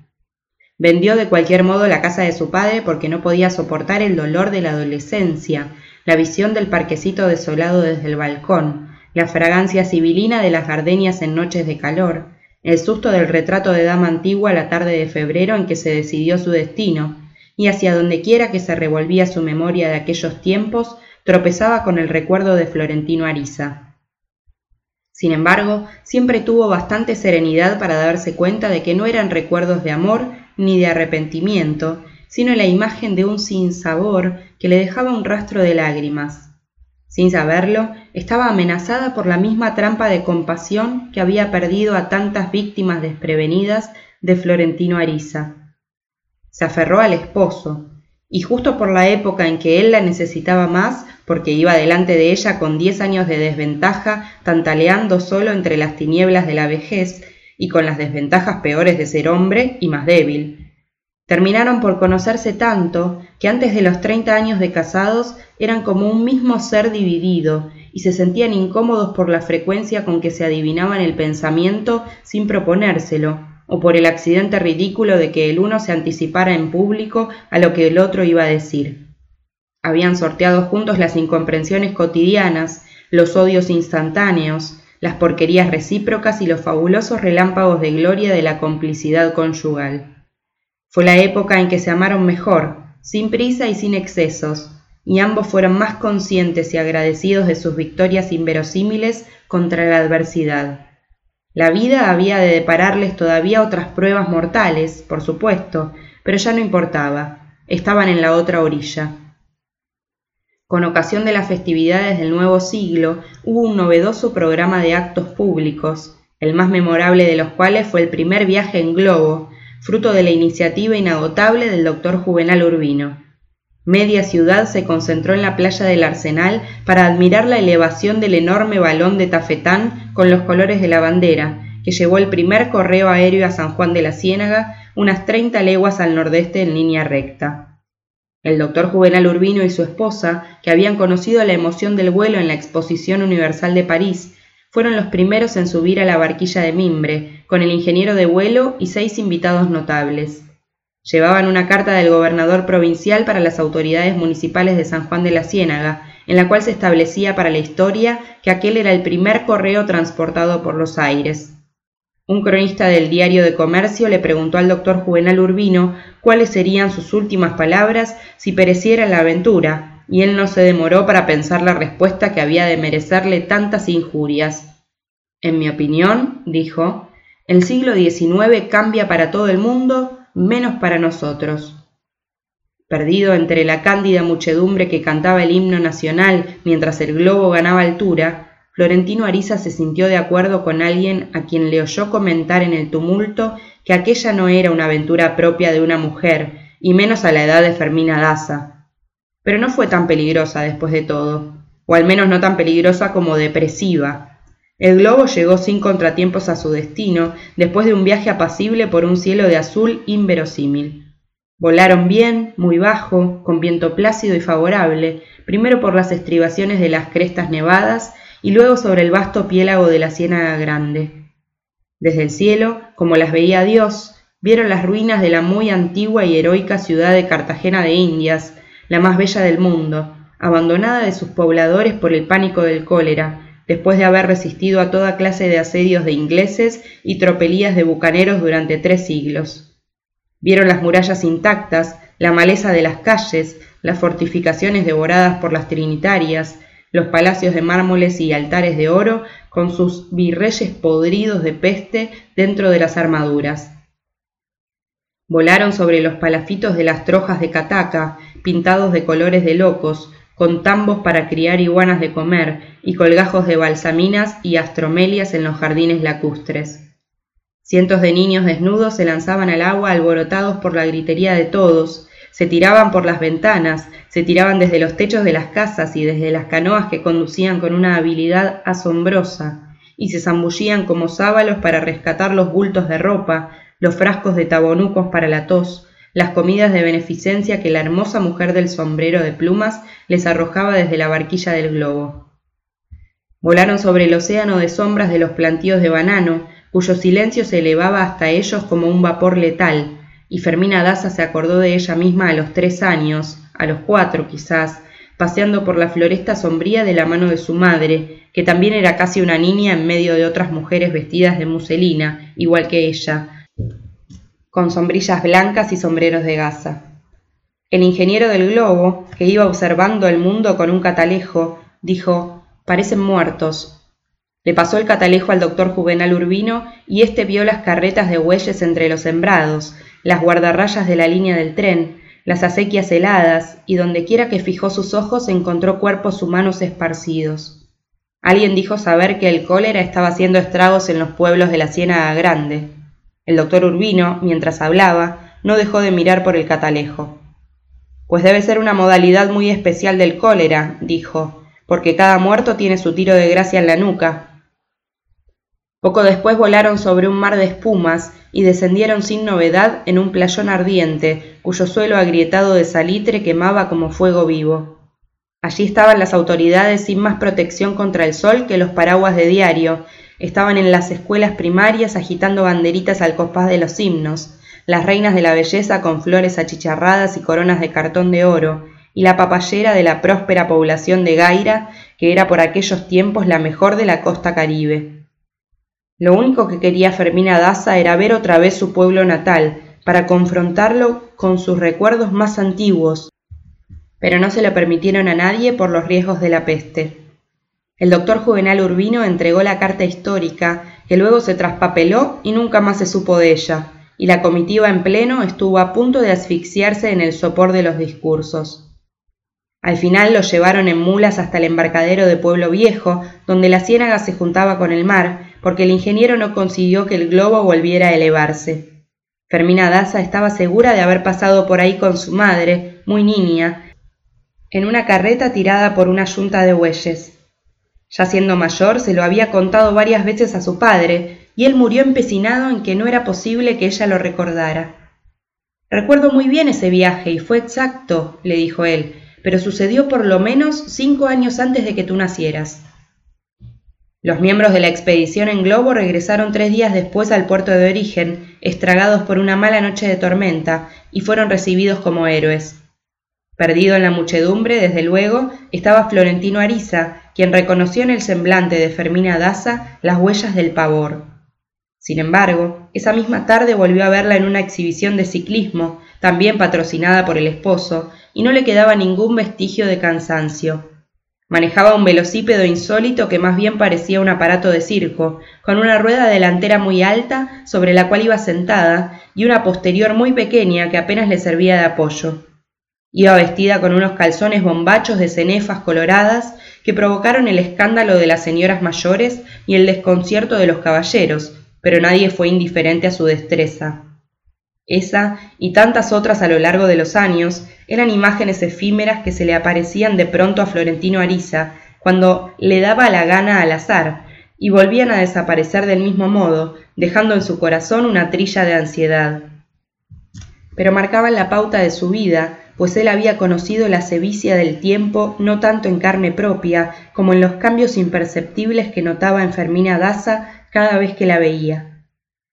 A: Vendió de cualquier modo la casa de su padre porque no podía soportar el dolor de la adolescencia, la visión del parquecito desolado desde el balcón, la fragancia sibilina de las gardenias en noches de calor, el susto del retrato de dama antigua la tarde de febrero en que se decidió su destino, y hacia donde quiera que se revolvía su memoria de aquellos tiempos, tropezaba con el recuerdo de Florentino Ariza. Sin embargo, siempre tuvo bastante serenidad para darse cuenta de que no eran recuerdos de amor ni de arrepentimiento, sino la imagen de un sinsabor que le dejaba un rastro de lágrimas. Sin saberlo, estaba amenazada por la misma trampa de compasión que había perdido a tantas víctimas desprevenidas de Florentino Ariza. Se aferró al esposo, y justo por la época en que él la necesitaba más, porque iba delante de ella con diez años de desventaja, tantaleando solo entre las tinieblas de la vejez y con las desventajas peores de ser hombre y más débil, Terminaron por conocerse tanto que antes de los treinta años de casados eran como un mismo ser dividido y se sentían incómodos por la frecuencia con que se adivinaban el pensamiento sin proponérselo, o por el accidente ridículo de que el uno se anticipara en público a lo que el otro iba a decir. Habían sorteado juntos las incomprensiones cotidianas, los odios instantáneos, las porquerías recíprocas y los fabulosos relámpagos de gloria de la complicidad conyugal. Fue la época en que se amaron mejor, sin prisa y sin excesos, y ambos fueron más conscientes y agradecidos de sus victorias inverosímiles contra la adversidad. La vida había de depararles todavía otras pruebas mortales, por supuesto, pero ya no importaba, estaban en la otra orilla. Con ocasión de las festividades del nuevo siglo, hubo un novedoso programa de actos públicos, el más memorable de los cuales fue el primer viaje en globo, fruto de la iniciativa inagotable del doctor Juvenal Urbino. Media ciudad se concentró en la playa del Arsenal para admirar la elevación del enorme balón de tafetán con los colores de la bandera, que llevó el primer correo aéreo a San Juan de la Ciénaga, unas treinta leguas al nordeste en línea recta. El doctor Juvenal Urbino y su esposa, que habían conocido la emoción del vuelo en la Exposición Universal de París, fueron los primeros en subir a la barquilla de mimbre, con el ingeniero de vuelo y seis invitados notables. Llevaban una carta del gobernador provincial para las autoridades municipales de San Juan de la Ciénaga, en la cual se establecía para la historia que aquel era el primer correo transportado por los aires. Un cronista del diario de Comercio le preguntó al doctor Juvenal Urbino cuáles serían sus últimas palabras si pereciera la aventura, y él no se demoró para pensar la respuesta que había de merecerle tantas injurias. En mi opinión, dijo, el siglo XIX cambia para todo el mundo, menos para nosotros. Perdido entre la cándida muchedumbre que cantaba el himno nacional mientras el globo ganaba altura, Florentino Ariza se sintió de acuerdo con alguien a quien le oyó comentar en el tumulto que aquella no era una aventura propia de una mujer, y menos a la edad de Fermina Daza, pero no fue tan peligrosa después de todo, o al menos no tan peligrosa como depresiva. El globo llegó sin contratiempos a su destino, después de un viaje apacible por un cielo de azul inverosímil. Volaron bien, muy bajo, con viento plácido y favorable, primero por las estribaciones de las crestas nevadas y luego sobre el vasto piélago de la Ciénaga Grande. Desde el cielo, como las veía Dios, vieron las ruinas de la muy antigua y heroica ciudad de Cartagena de Indias, la más bella del mundo, abandonada de sus pobladores por el pánico del cólera, después de haber resistido a toda clase de asedios de ingleses y tropelías de bucaneros durante tres siglos. Vieron las murallas intactas, la maleza de las calles, las fortificaciones devoradas por las trinitarias, los palacios de mármoles y altares de oro con sus virreyes podridos de peste dentro de las armaduras. Volaron sobre los palafitos de las trojas de cataca, pintados de colores de locos, con tambos para criar iguanas de comer y colgajos de balsaminas y astromelias en los jardines lacustres. Cientos de niños desnudos se lanzaban al agua alborotados por la gritería de todos, se tiraban por las ventanas, se tiraban desde los techos de las casas y desde las canoas que conducían con una habilidad asombrosa, y se zambullían como sábalos para rescatar los bultos de ropa, los frascos de tabonucos para la tos, las comidas de beneficencia que la hermosa mujer del sombrero de plumas les arrojaba desde la barquilla del globo. Volaron sobre el océano de sombras de los plantíos de banano, cuyo silencio se elevaba hasta ellos como un vapor letal, y Fermina Daza se acordó de ella misma a los tres años, a los cuatro quizás, paseando por la floresta sombría de la mano de su madre, que también era casi una niña en medio de otras mujeres vestidas de muselina, igual que ella, con sombrillas blancas y sombreros de gasa. El ingeniero del globo, que iba observando el mundo con un catalejo, dijo Parecen muertos, le pasó el catalejo al doctor Juvenal Urbino y éste vio las carretas de bueyes entre los sembrados, las guardarrayas de la línea del tren, las acequias heladas, y dondequiera que fijó sus ojos encontró cuerpos humanos esparcidos. Alguien dijo saber que el cólera estaba haciendo estragos en los pueblos de la Ciénaga Grande. El doctor Urbino, mientras hablaba, no dejó de mirar por el catalejo. Pues debe ser una modalidad muy especial del cólera, dijo, porque cada muerto tiene su tiro de gracia en la nuca, poco después volaron sobre un mar de espumas y descendieron sin novedad en un playón ardiente, cuyo suelo agrietado de salitre quemaba como fuego vivo. Allí estaban las autoridades sin más protección contra el sol que los paraguas de diario, estaban en las escuelas primarias agitando banderitas al compás de los himnos, las reinas de la belleza con flores achicharradas y coronas de cartón de oro, y la papayera de la próspera población de Gaira, que era por aquellos tiempos la mejor de la costa caribe. Lo único que quería Fermina Daza era ver otra vez su pueblo natal, para confrontarlo con sus recuerdos más antiguos, pero no se lo permitieron a nadie por los riesgos de la peste. El doctor Juvenal Urbino entregó la carta histórica, que luego se traspapeló y nunca más se supo de ella, y la comitiva en pleno estuvo a punto de asfixiarse en el sopor de los discursos. Al final lo llevaron en mulas hasta el embarcadero de Pueblo Viejo, donde la ciénaga se juntaba con el mar, porque el ingeniero no consiguió que el globo volviera a elevarse. Fermina Daza estaba segura de haber pasado por ahí con su madre, muy niña, en una carreta tirada por una yunta de bueyes. Ya siendo mayor, se lo había contado varias veces a su padre, y él murió empecinado en que no era posible que ella lo recordara. Recuerdo muy bien ese viaje y fue exacto, le dijo él, pero sucedió por lo menos cinco años antes de que tú nacieras. Los miembros de la expedición en globo regresaron tres días después al puerto de origen, estragados por una mala noche de tormenta, y fueron recibidos como héroes. Perdido en la muchedumbre, desde luego, estaba Florentino Ariza, quien reconoció en el semblante de Fermina Daza las huellas del pavor. Sin embargo, esa misma tarde volvió a verla en una exhibición de ciclismo, también patrocinada por el esposo, y no le quedaba ningún vestigio de cansancio. Manejaba un velocípedo insólito que más bien parecía un aparato de circo, con una rueda delantera muy alta sobre la cual iba sentada y una posterior muy pequeña que apenas le servía de apoyo. Iba vestida con unos calzones bombachos de cenefas coloradas que provocaron el escándalo de las señoras mayores y el desconcierto de los caballeros, pero nadie fue indiferente a su destreza. Esa y tantas otras a lo largo de los años eran imágenes efímeras que se le aparecían de pronto a Florentino Ariza cuando le daba la gana al azar y volvían a desaparecer del mismo modo, dejando en su corazón una trilla de ansiedad. Pero marcaban la pauta de su vida, pues él había conocido la sevicia del tiempo no tanto en carne propia como en los cambios imperceptibles que notaba en Fermina Daza cada vez que la veía.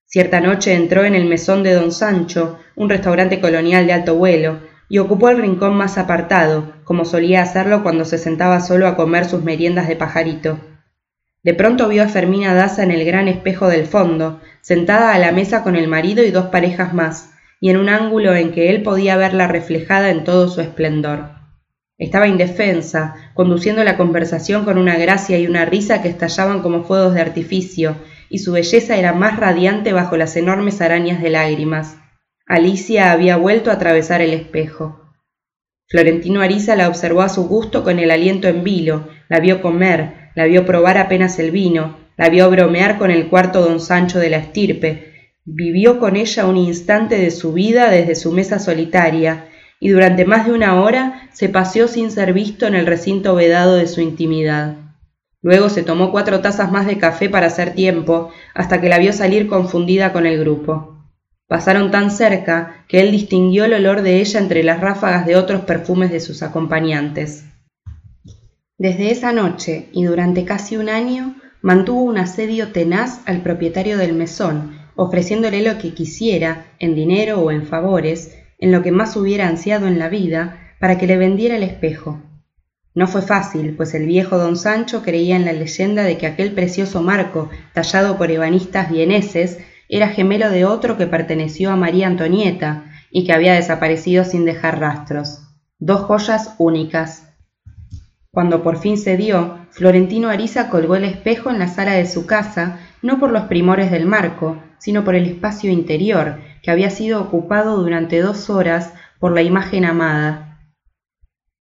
A: Cierta noche entró en el mesón de don Sancho, un restaurante colonial de alto vuelo, y ocupó el rincón más apartado, como solía hacerlo cuando se sentaba solo a comer sus meriendas de pajarito. De pronto vio a Fermina Daza en el gran espejo del fondo, sentada a la mesa con el marido y dos parejas más, y en un ángulo en que él podía verla reflejada en todo su esplendor. Estaba indefensa, conduciendo la conversación con una gracia y una risa que estallaban como fuegos de artificio, y su belleza era más radiante bajo las enormes arañas de lágrimas. Alicia había vuelto a atravesar el espejo. Florentino Ariza la observó a su gusto con el aliento en vilo, la vio comer, la vio probar apenas el vino, la vio bromear con el cuarto don Sancho de la estirpe, vivió con ella un instante de su vida desde su mesa solitaria, y durante más de una hora se paseó sin ser visto en el recinto vedado de su intimidad. Luego se tomó cuatro tazas más de café para hacer tiempo, hasta que la vio salir confundida con el grupo. Pasaron tan cerca que él distinguió el olor de ella entre las ráfagas de otros perfumes de sus acompañantes. Desde esa noche y durante casi un año mantuvo un asedio tenaz al propietario del mesón, ofreciéndole lo que quisiera, en dinero o en favores, en lo que más hubiera ansiado en la vida, para que le vendiera el espejo. No fue fácil, pues el viejo don Sancho creía en la leyenda de que aquel precioso marco, tallado por ebanistas vieneses, era gemelo de otro que perteneció a María Antonieta y que había desaparecido sin dejar rastros. Dos joyas únicas. Cuando por fin se dio, Florentino Ariza colgó el espejo en la sala de su casa, no por los primores del marco, sino por el espacio interior, que había sido ocupado durante dos horas por la imagen amada,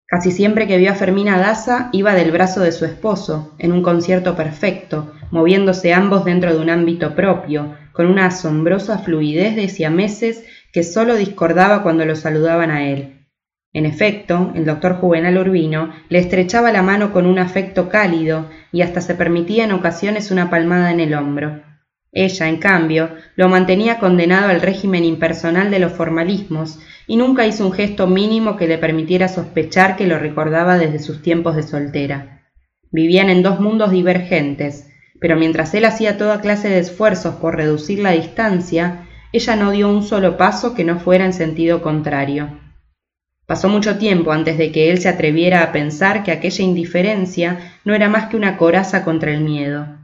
A: Casi siempre que vio a Fermina Daza iba del brazo de su esposo, en un concierto perfecto, moviéndose ambos dentro de un ámbito propio, con una asombrosa fluidez de siameses que sólo discordaba cuando lo saludaban a él. En efecto, el doctor Juvenal Urbino le estrechaba la mano con un afecto cálido y hasta se permitía en ocasiones una palmada en el hombro. Ella, en cambio, lo mantenía condenado al régimen impersonal de los formalismos y nunca hizo un gesto mínimo que le permitiera sospechar que lo recordaba desde sus tiempos de soltera. Vivían en dos mundos divergentes, pero mientras él hacía toda clase de esfuerzos por reducir la distancia, ella no dio un solo paso que no fuera en sentido contrario. Pasó mucho tiempo antes de que él se atreviera a pensar que aquella indiferencia no era más que una coraza contra el miedo.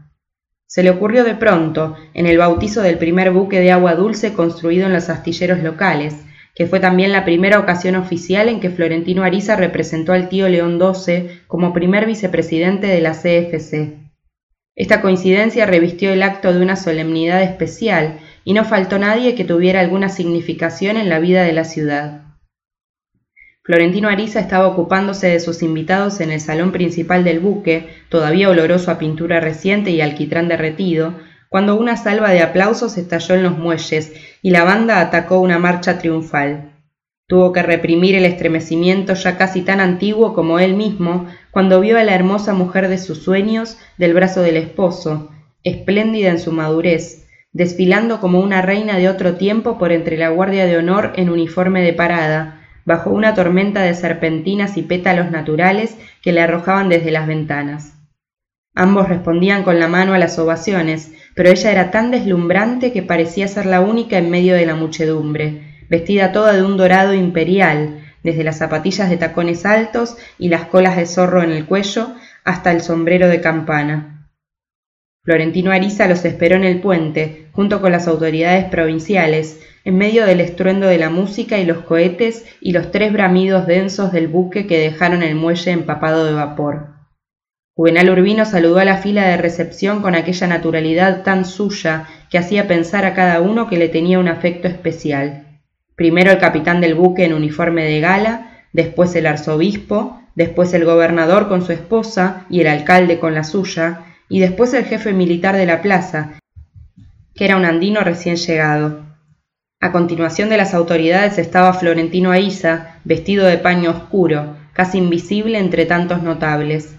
A: Se le ocurrió de pronto, en el bautizo del primer buque de agua dulce construido en los astilleros locales, que fue también la primera ocasión oficial en que Florentino Ariza representó al tío León XII como primer vicepresidente de la CFC. Esta coincidencia revistió el acto de una solemnidad especial y no faltó nadie que tuviera alguna significación en la vida de la ciudad. Florentino Ariza estaba ocupándose de sus invitados en el salón principal del buque, todavía oloroso a pintura reciente y alquitrán derretido, cuando una salva de aplausos estalló en los muelles y la banda atacó una marcha triunfal. Tuvo que reprimir el estremecimiento ya casi tan antiguo como él mismo cuando vio a la hermosa mujer de sus sueños del brazo del esposo, espléndida en su madurez, desfilando como una reina de otro tiempo por entre la guardia de honor en uniforme de parada, bajo una tormenta de serpentinas y pétalos naturales que le arrojaban desde las ventanas. Ambos respondían con la mano a las ovaciones, pero ella era tan deslumbrante que parecía ser la única en medio de la muchedumbre, vestida toda de un dorado imperial, desde las zapatillas de tacones altos y las colas de zorro en el cuello hasta el sombrero de campana. Florentino Ariza los esperó en el puente, junto con las autoridades provinciales, en medio del estruendo de la música y los cohetes y los tres bramidos densos del buque que dejaron el muelle empapado de vapor. Juvenal Urbino saludó a la fila de recepción con aquella naturalidad tan suya que hacía pensar a cada uno que le tenía un afecto especial. Primero el capitán del buque en uniforme de gala, después el arzobispo, después el gobernador con su esposa y el alcalde con la suya, y después el jefe militar de la plaza, que era un andino recién llegado. A continuación de las autoridades estaba Florentino Aiza, vestido de paño oscuro, casi invisible entre tantos notables.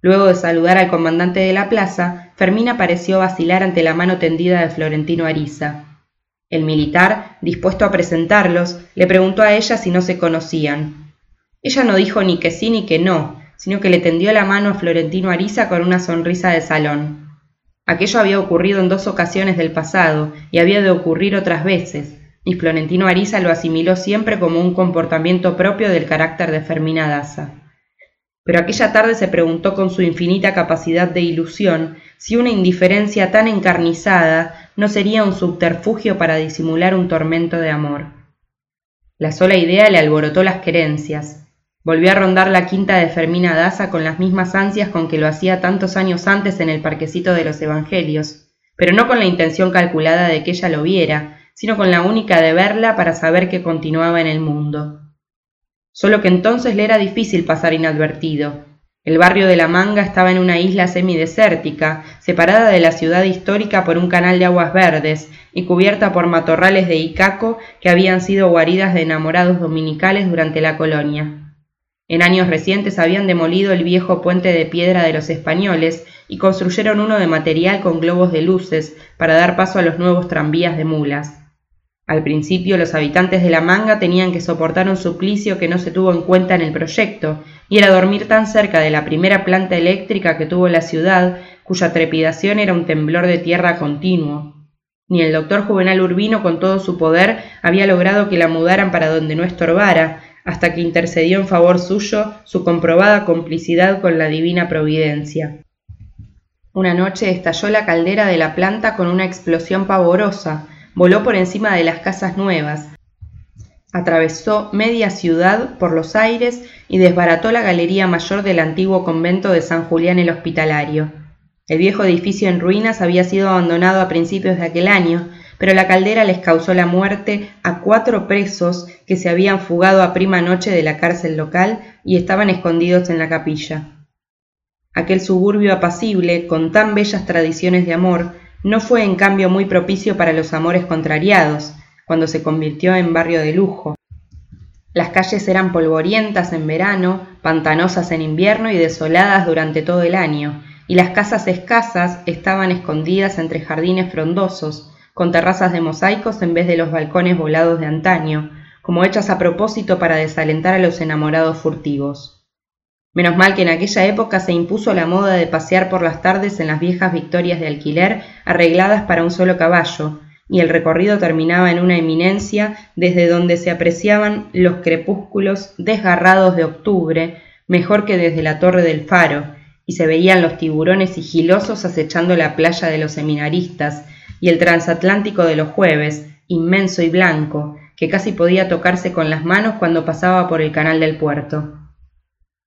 A: Luego de saludar al comandante de la plaza, Fermina pareció vacilar ante la mano tendida de Florentino Ariza. El militar, dispuesto a presentarlos, le preguntó a ella si no se conocían. Ella no dijo ni que sí ni que no, sino que le tendió la mano a Florentino Ariza con una sonrisa de salón. Aquello había ocurrido en dos ocasiones del pasado y había de ocurrir otras veces, y Florentino Ariza lo asimiló siempre como un comportamiento propio del carácter de Fermina Daza. Pero aquella tarde se preguntó con su infinita capacidad de ilusión si una indiferencia tan encarnizada no sería un subterfugio para disimular un tormento de amor. La sola idea le alborotó las querencias. Volvió a rondar la quinta de Fermina Daza con las mismas ansias con que lo hacía tantos años antes en el parquecito de los Evangelios, pero no con la intención calculada de que ella lo viera, sino con la única de verla para saber que continuaba en el mundo. Solo que entonces le era difícil pasar inadvertido. El barrio de La Manga estaba en una isla semidesértica, separada de la ciudad histórica por un canal de aguas verdes y cubierta por matorrales de icaco que habían sido guaridas de enamorados dominicales durante la colonia. En años recientes habían demolido el viejo puente de piedra de los españoles y construyeron uno de material con globos de luces para dar paso a los nuevos tranvías de mulas. Al principio los habitantes de la manga tenían que soportar un suplicio que no se tuvo en cuenta en el proyecto, y era dormir tan cerca de la primera planta eléctrica que tuvo la ciudad, cuya trepidación era un temblor de tierra continuo. Ni el doctor Juvenal Urbino con todo su poder había logrado que la mudaran para donde no estorbara, hasta que intercedió en favor suyo su comprobada complicidad con la divina providencia. Una noche estalló la caldera de la planta con una explosión pavorosa, voló por encima de las casas nuevas, atravesó media ciudad por los aires y desbarató la galería mayor del antiguo convento de San Julián el Hospitalario. El viejo edificio en ruinas había sido abandonado a principios de aquel año, pero la caldera les causó la muerte a cuatro presos que se habían fugado a prima noche de la cárcel local y estaban escondidos en la capilla. Aquel suburbio apacible, con tan bellas tradiciones de amor, no fue en cambio muy propicio para los amores contrariados, cuando se convirtió en barrio de lujo. Las calles eran polvorientas en verano, pantanosas en invierno y desoladas durante todo el año, y las casas escasas estaban escondidas entre jardines frondosos, con terrazas de mosaicos en vez de los balcones volados de antaño, como hechas a propósito para desalentar a los enamorados furtivos. Menos mal que en aquella época se impuso la moda de pasear por las tardes en las viejas victorias de alquiler arregladas para un solo caballo, y el recorrido terminaba en una eminencia desde donde se apreciaban los crepúsculos desgarrados de octubre, mejor que desde la torre del faro, y se veían los tiburones sigilosos acechando la playa de los seminaristas, y el transatlántico de los jueves, inmenso y blanco, que casi podía tocarse con las manos cuando pasaba por el canal del puerto.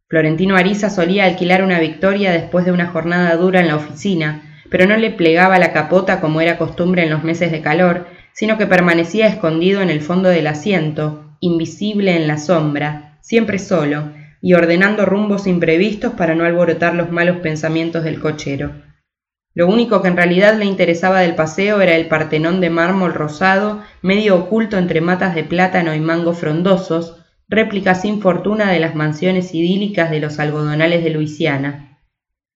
A: Florentino Ariza solía alquilar una victoria después de una jornada dura en la oficina, pero no le plegaba la capota como era costumbre en los meses de calor, sino que permanecía escondido en el fondo del asiento, invisible en la sombra, siempre solo, y ordenando rumbos imprevistos para no alborotar los malos pensamientos del cochero. Lo único que en realidad le interesaba del paseo era el partenón de mármol rosado, medio oculto entre matas de plátano y mangos frondosos, réplica sin fortuna de las mansiones idílicas de los algodonales de Luisiana.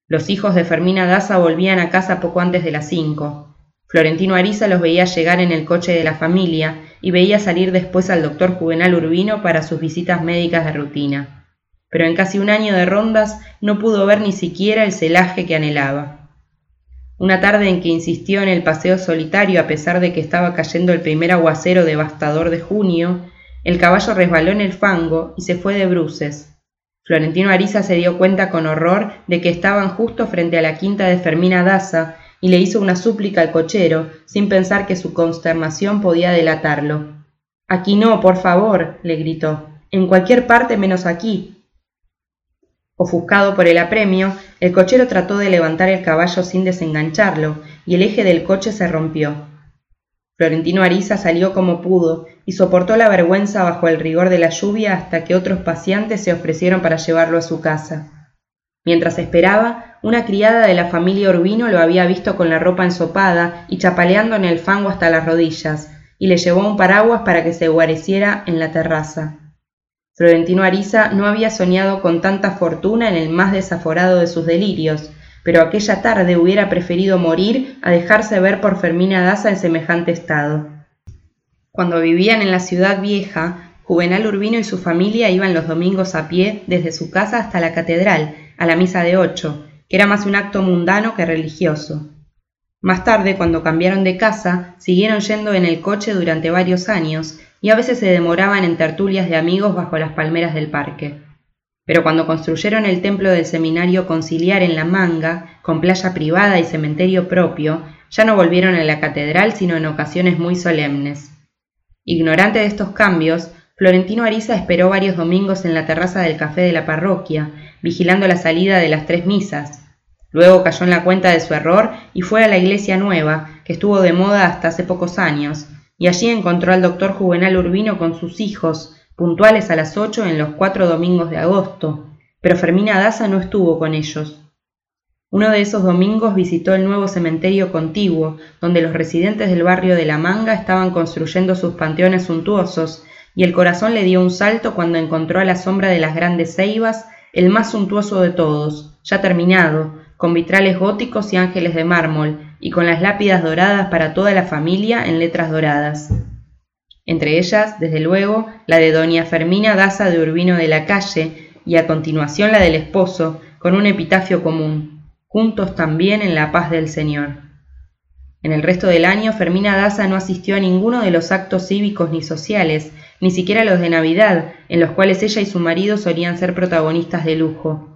A: Los hijos de Fermina Daza volvían a casa poco antes de las cinco. Florentino Ariza los veía llegar en el coche de la familia y veía salir después al doctor Juvenal Urbino para sus visitas médicas de rutina. Pero en casi un año de rondas no pudo ver ni siquiera el celaje que anhelaba. Una tarde en que insistió en el paseo solitario a pesar de que estaba cayendo el primer aguacero devastador de junio, el caballo resbaló en el fango y se fue de bruces. Florentino Ariza se dio cuenta con horror de que estaban justo frente a la quinta de Fermina Daza y le hizo una súplica al cochero, sin pensar que su consternación podía delatarlo. Aquí no, por favor, le gritó. En cualquier parte menos aquí. Ofuscado por el apremio, el cochero trató de levantar el caballo sin desengancharlo, y el eje del coche se rompió. Florentino Ariza salió como pudo y soportó la vergüenza bajo el rigor de la lluvia hasta que otros pacientes se ofrecieron para llevarlo a su casa. Mientras esperaba, una criada de la familia Urbino lo había visto con la ropa ensopada y chapaleando en el fango hasta las rodillas, y le llevó un paraguas para que se guareciera en la terraza. Florentino Ariza no había soñado con tanta fortuna en el más desaforado de sus delirios, pero aquella tarde hubiera preferido morir a dejarse ver por Fermina Daza en semejante estado. Cuando vivían en la ciudad vieja, Juvenal Urbino y su familia iban los domingos a pie desde su casa hasta la catedral, a la misa de ocho, que era más un acto mundano que religioso. Más tarde, cuando cambiaron de casa, siguieron yendo en el coche durante varios años y a veces se demoraban en tertulias de amigos bajo las palmeras del parque. Pero cuando construyeron el templo del seminario conciliar en La Manga, con playa privada y cementerio propio, ya no volvieron a la catedral sino en ocasiones muy solemnes. Ignorante de estos cambios, Florentino Ariza esperó varios domingos en la terraza del café de la parroquia, vigilando la salida de las tres misas. Luego cayó en la cuenta de su error y fue a la iglesia nueva, que estuvo de moda hasta hace pocos años, y allí encontró al doctor Juvenal Urbino con sus hijos, puntuales a las ocho en los cuatro domingos de agosto, pero Fermina Daza no estuvo con ellos. Uno de esos domingos visitó el nuevo cementerio contiguo, donde los residentes del barrio de La Manga estaban construyendo sus panteones suntuosos, y el corazón le dio un salto cuando encontró a la sombra de las grandes ceibas el más suntuoso de todos, ya terminado, con vitrales góticos y ángeles de mármol, y con las lápidas doradas para toda la familia en letras doradas. Entre ellas, desde luego, la de doña Fermina Daza de Urbino de la Calle, y a continuación la del esposo, con un epitafio común juntos también en la paz del Señor. En el resto del año, Fermina Daza no asistió a ninguno de los actos cívicos ni sociales, ni siquiera los de Navidad, en los cuales ella y su marido solían ser protagonistas de lujo.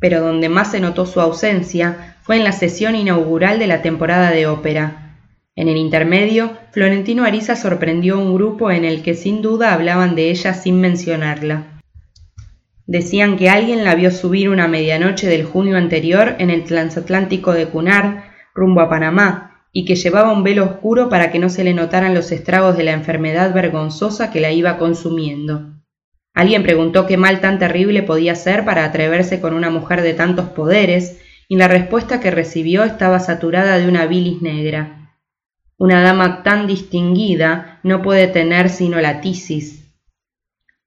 A: Pero donde más se notó su ausencia fue en la sesión inaugural de la temporada de ópera. En el intermedio, Florentino Ariza sorprendió un grupo en el que sin duda hablaban de ella sin mencionarla. Decían que alguien la vio subir una medianoche del junio anterior en el transatlántico de Cunard, rumbo a Panamá, y que llevaba un velo oscuro para que no se le notaran los estragos de la enfermedad vergonzosa que la iba consumiendo. Alguien preguntó qué mal tan terrible podía ser para atreverse con una mujer de tantos poderes, y la respuesta que recibió estaba saturada de una bilis negra. Una dama tan distinguida no puede tener sino la tisis,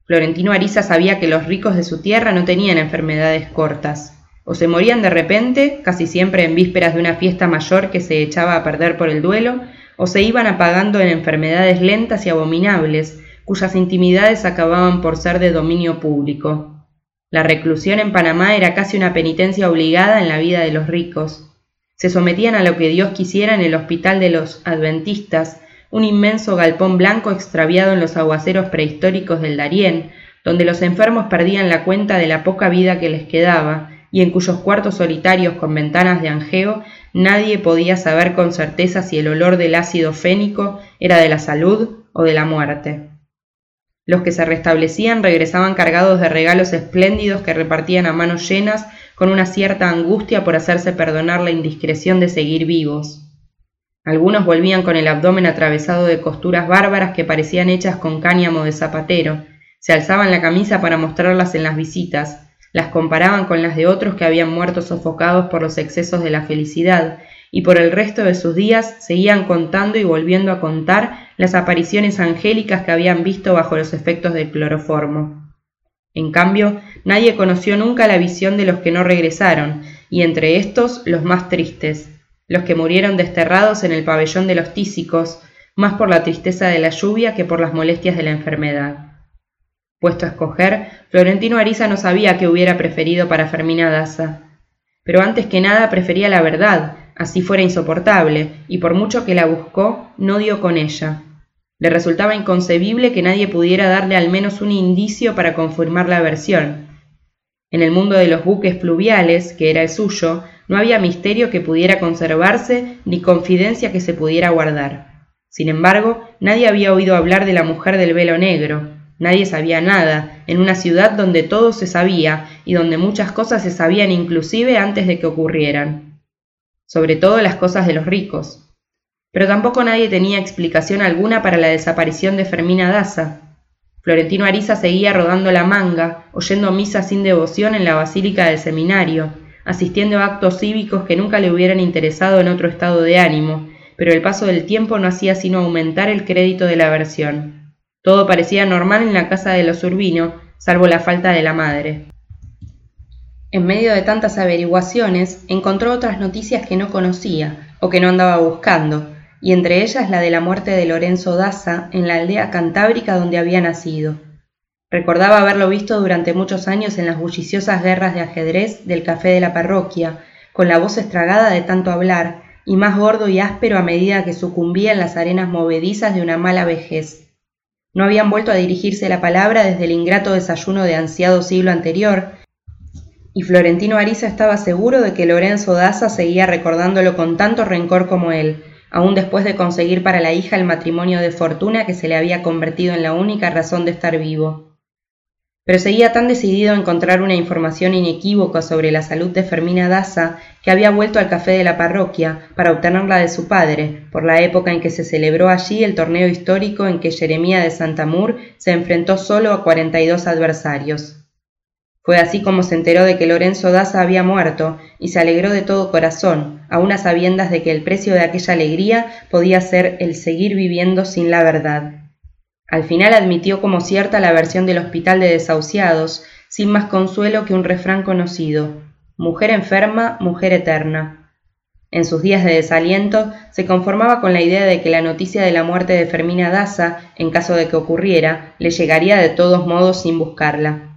A: Florentino Ariza sabía que los ricos de su tierra no tenían enfermedades cortas. O se morían de repente, casi siempre en vísperas de una fiesta mayor que se echaba a perder por el duelo, o se iban apagando en enfermedades lentas y abominables, cuyas intimidades acababan por ser de dominio público. La reclusión en Panamá era casi una penitencia obligada en la vida de los ricos. Se sometían a lo que Dios quisiera en el hospital de los adventistas, un inmenso galpón blanco extraviado en los aguaceros prehistóricos del Darién, donde los enfermos perdían la cuenta de la poca vida que les quedaba, y en cuyos cuartos solitarios con ventanas de angeo nadie podía saber con certeza si el olor del ácido fénico era de la salud o de la muerte. Los que se restablecían regresaban cargados de regalos espléndidos que repartían a manos llenas con una cierta angustia por hacerse perdonar la indiscreción de seguir vivos. Algunos volvían con el abdomen atravesado de costuras bárbaras que parecían hechas con cáñamo de zapatero, se alzaban la camisa para mostrarlas en las visitas, las comparaban con las de otros que habían muerto sofocados por los excesos de la felicidad, y por el resto de sus días seguían contando y volviendo a contar las apariciones angélicas que habían visto bajo los efectos del cloroformo. En cambio, nadie conoció nunca la visión de los que no regresaron, y entre estos los más tristes, los que murieron desterrados en el pabellón de los tísicos, más por la tristeza de la lluvia que por las molestias de la enfermedad. Puesto a escoger, Florentino Ariza no sabía qué hubiera preferido para Fermina Daza. Pero antes que nada prefería la verdad, así fuera insoportable, y por mucho que la buscó, no dio con ella. Le resultaba inconcebible que nadie pudiera darle al menos un indicio para confirmar la versión. En el mundo de los buques fluviales, que era el suyo, no había misterio que pudiera conservarse ni confidencia que se pudiera guardar. Sin embargo, nadie había oído hablar de la mujer del velo negro, nadie sabía nada, en una ciudad donde todo se sabía y donde muchas cosas se sabían inclusive antes de que ocurrieran. Sobre todo las cosas de los ricos. Pero tampoco nadie tenía explicación alguna para la desaparición de Fermina Daza. Florentino Ariza seguía rodando la manga, oyendo misa sin devoción en la basílica del seminario, asistiendo a actos cívicos que nunca le hubieran interesado en otro estado de ánimo, pero el paso del tiempo no hacía sino aumentar el crédito de la versión. Todo parecía normal en la casa de los Urbino, salvo la falta de la madre. En medio de tantas averiguaciones, encontró otras noticias que no conocía o que no andaba buscando, y entre ellas la de la muerte de Lorenzo Daza en la aldea cantábrica donde había nacido. Recordaba haberlo visto durante muchos años en las bulliciosas guerras de ajedrez del café de la parroquia, con la voz estragada de tanto hablar, y más gordo y áspero a medida que sucumbía en las arenas movedizas de una mala vejez. No habían vuelto a dirigirse la palabra desde el ingrato desayuno de ansiado siglo anterior, y Florentino Ariza estaba seguro de que Lorenzo Daza seguía recordándolo con tanto rencor como él, aun después de conseguir para la hija el matrimonio de fortuna que se le había convertido en la única razón de estar vivo pero seguía tan decidido a encontrar una información inequívoca sobre la salud de Fermina Daza que había vuelto al café de la parroquia para obtenerla de su padre, por la época en que se celebró allí el torneo histórico en que Jeremía de Santamur se enfrentó solo a 42 adversarios. Fue así como se enteró de que Lorenzo Daza había muerto y se alegró de todo corazón, aun a sabiendas de que el precio de aquella alegría podía ser el seguir viviendo sin la verdad. Al final admitió como cierta la versión del hospital de desahuciados, sin más consuelo que un refrán conocido, mujer enferma, mujer eterna. En sus días de desaliento se conformaba con la idea de que la noticia de la muerte de Fermina Daza, en caso de que ocurriera, le llegaría de todos modos sin buscarla.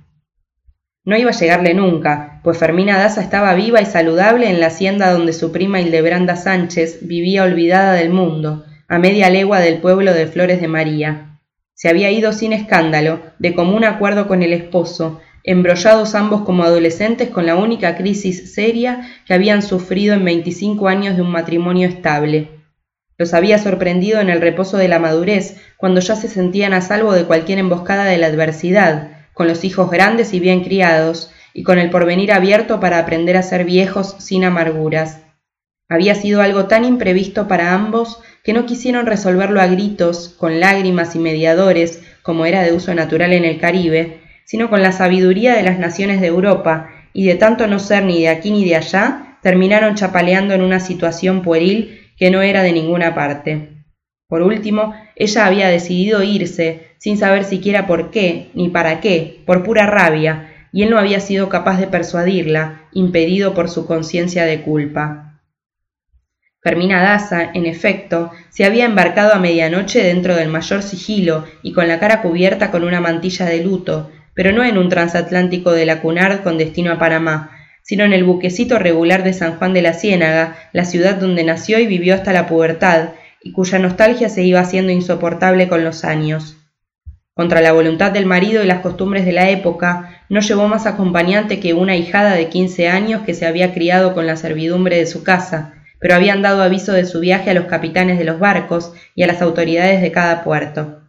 A: No iba a llegarle nunca, pues Fermina Daza estaba viva y saludable en la hacienda donde su prima Hildebranda Sánchez vivía olvidada del mundo, a media legua del pueblo de Flores de María. Se había ido sin escándalo, de común acuerdo con el esposo, embrollados ambos como adolescentes con la única crisis seria que habían sufrido en veinticinco años de un matrimonio estable. Los había sorprendido en el reposo de la madurez, cuando ya se sentían a salvo de cualquier emboscada de la adversidad, con los hijos grandes y bien criados, y con el porvenir abierto para aprender a ser viejos sin amarguras. Había sido algo tan imprevisto para ambos que no quisieron resolverlo a gritos, con lágrimas y mediadores, como era de uso natural en el Caribe, sino con la sabiduría de las naciones de Europa, y de tanto no ser ni de aquí ni de allá, terminaron chapaleando en una situación pueril que no era de ninguna parte. Por último, ella había decidido irse, sin saber siquiera por qué, ni para qué, por pura rabia, y él no había sido capaz de persuadirla, impedido por su conciencia de culpa. Fermina Daza, en efecto, se había embarcado a medianoche dentro del mayor sigilo y con la cara cubierta con una mantilla de luto, pero no en un transatlántico de la Cunard con destino a Panamá, sino en el buquecito regular de San Juan de la Ciénaga, la ciudad donde nació y vivió hasta la pubertad, y cuya nostalgia se iba haciendo insoportable con los años. Contra la voluntad del marido y las costumbres de la época, no llevó más acompañante que una hijada de quince años que se había criado con la servidumbre de su casa, pero habían dado aviso de su viaje a los capitanes de los barcos y a las autoridades de cada puerto.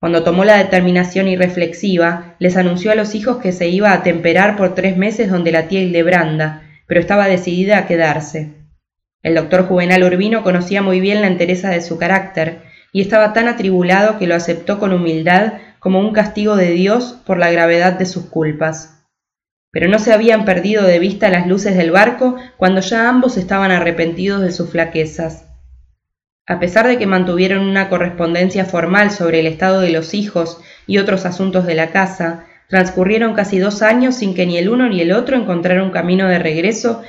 A: Cuando tomó la determinación irreflexiva, les anunció a los hijos que se iba a temperar por tres meses donde la tía Hildebranda, pero estaba decidida a quedarse. El doctor Juvenal Urbino conocía muy bien la entereza de su carácter, y estaba tan atribulado que lo aceptó con humildad como un castigo de Dios por la gravedad de sus culpas pero no se habían perdido de vista las luces del barco cuando ya ambos estaban arrepentidos de sus flaquezas. A pesar de que mantuvieron una correspondencia formal sobre el estado de los hijos y otros asuntos de la casa, transcurrieron casi dos años sin que ni el uno ni el otro encontraran un camino de regreso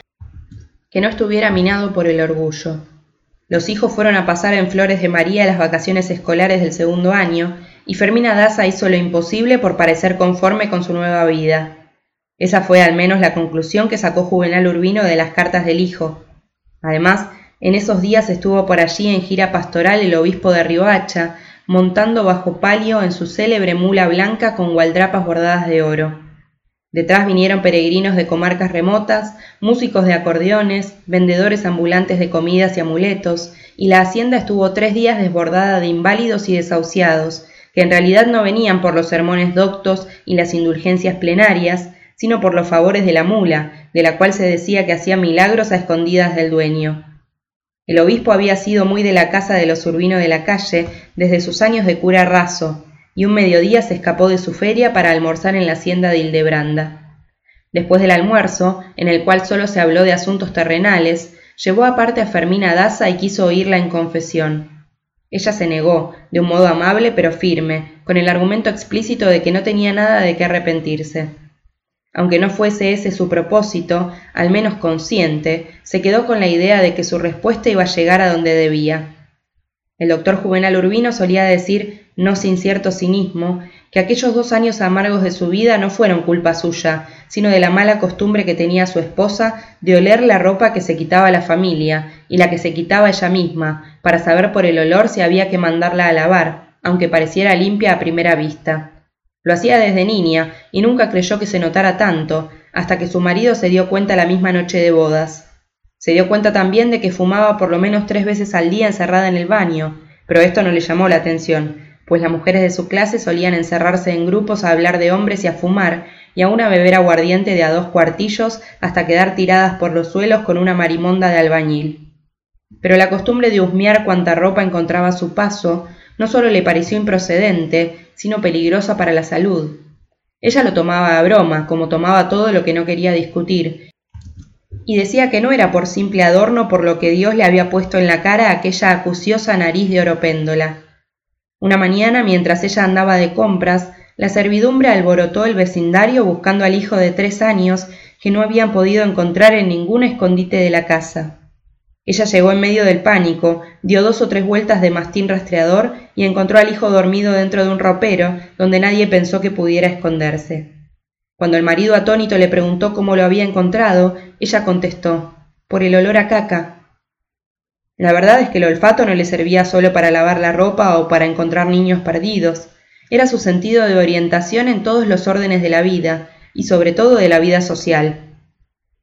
A: que no estuviera minado por el orgullo. Los hijos fueron a pasar en Flores de María las vacaciones escolares del segundo año, y Fermina Daza hizo lo imposible por parecer conforme con su nueva vida. Esa fue al menos la conclusión que sacó Juvenal Urbino de las cartas del hijo. Además, en esos días estuvo por allí en gira pastoral el obispo de Riohacha, montando bajo palio en su célebre mula blanca con gualdrapas bordadas de oro. Detrás vinieron peregrinos de comarcas remotas, músicos de acordeones, vendedores ambulantes de comidas y amuletos, y la hacienda estuvo tres días desbordada de inválidos y desahuciados, que en realidad no venían por los sermones doctos y las indulgencias plenarias, sino por los favores de la mula, de la cual se decía que hacía milagros a escondidas del dueño. El obispo había sido muy de la casa de los urbinos de la calle desde sus años de cura raso, y un mediodía se escapó de su feria para almorzar en la hacienda de Hildebranda. Después del almuerzo, en el cual solo se habló de asuntos terrenales, llevó aparte a Fermina Daza y quiso oírla en confesión. Ella se negó, de un modo amable pero firme, con el argumento explícito de que no tenía nada de qué arrepentirse. Aunque no fuese ese su propósito, al menos consciente, se quedó con la idea de que su respuesta iba a llegar a donde debía. El doctor Juvenal Urbino solía decir, no sin cierto cinismo, que aquellos dos años amargos de su vida no fueron culpa suya, sino de la mala costumbre que tenía su esposa de oler la ropa que se quitaba la familia y la que se quitaba ella misma, para saber por el olor si había que mandarla a lavar, aunque pareciera limpia a primera vista. Lo hacía desde niña y nunca creyó que se notara tanto, hasta que su marido se dio cuenta la misma noche de bodas. Se dio cuenta también de que fumaba por lo menos tres veces al día encerrada en el baño, pero esto no le llamó la atención, pues las mujeres de su clase solían encerrarse en grupos a hablar de hombres y a fumar, y aún a beber aguardiente de a dos cuartillos hasta quedar tiradas por los suelos con una marimonda de albañil. Pero la costumbre de husmear cuanta ropa encontraba a su paso no solo le pareció improcedente, sino peligrosa para la salud. Ella lo tomaba a broma, como tomaba todo lo que no quería discutir, y decía que no era por simple adorno por lo que Dios le había puesto en la cara aquella acuciosa nariz de oropéndola. Una mañana, mientras ella andaba de compras, la servidumbre alborotó el vecindario buscando al hijo de tres años que no habían podido encontrar en ningún escondite de la casa. Ella llegó en medio del pánico, dio dos o tres vueltas de mastín rastreador y encontró al hijo dormido dentro de un ropero donde nadie pensó que pudiera esconderse. Cuando el marido atónito le preguntó cómo lo había encontrado, ella contestó, por el olor a caca. La verdad es que el olfato no le servía solo para lavar la ropa o para encontrar niños perdidos, era su sentido de orientación en todos los órdenes de la vida, y sobre todo de la vida social.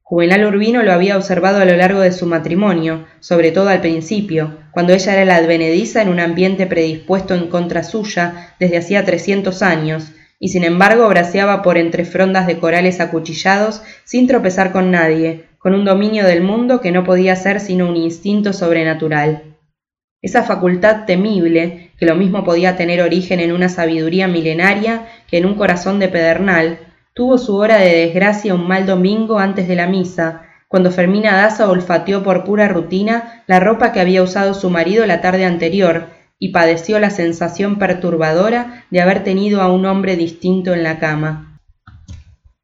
A: Juvenal Urbino lo había observado a lo largo de su matrimonio, sobre todo al principio, cuando ella era la advenediza en un ambiente predispuesto en contra suya desde hacía trescientos años, y sin embargo braceaba por entre frondas de corales acuchillados sin tropezar con nadie, con un dominio del mundo que no podía ser sino un instinto sobrenatural. Esa facultad temible, que lo mismo podía tener origen en una sabiduría milenaria que en un corazón de pedernal, tuvo su hora de desgracia un mal domingo antes de la misa, cuando Fermina Daza olfateó por pura rutina la ropa que había usado su marido la tarde anterior, y padeció la sensación perturbadora de haber tenido a un hombre distinto en la cama.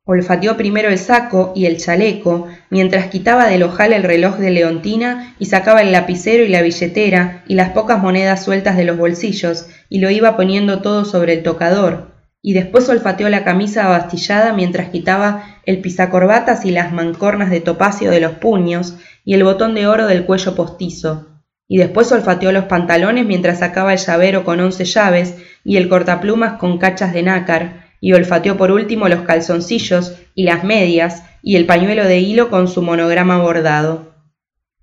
A: Olfateó primero el saco y el chaleco, mientras quitaba del ojal el reloj de Leontina y sacaba el lapicero y la billetera y las pocas monedas sueltas de los bolsillos, y lo iba poniendo todo sobre el tocador, y después olfateó la camisa abastillada mientras quitaba el pisacorbatas y las mancornas de topacio de los puños y el botón de oro del cuello postizo, y después olfateó los pantalones mientras sacaba el llavero con once llaves y el cortaplumas con cachas de nácar, y olfateó por último los calzoncillos y las medias y el pañuelo de hilo con su monograma bordado.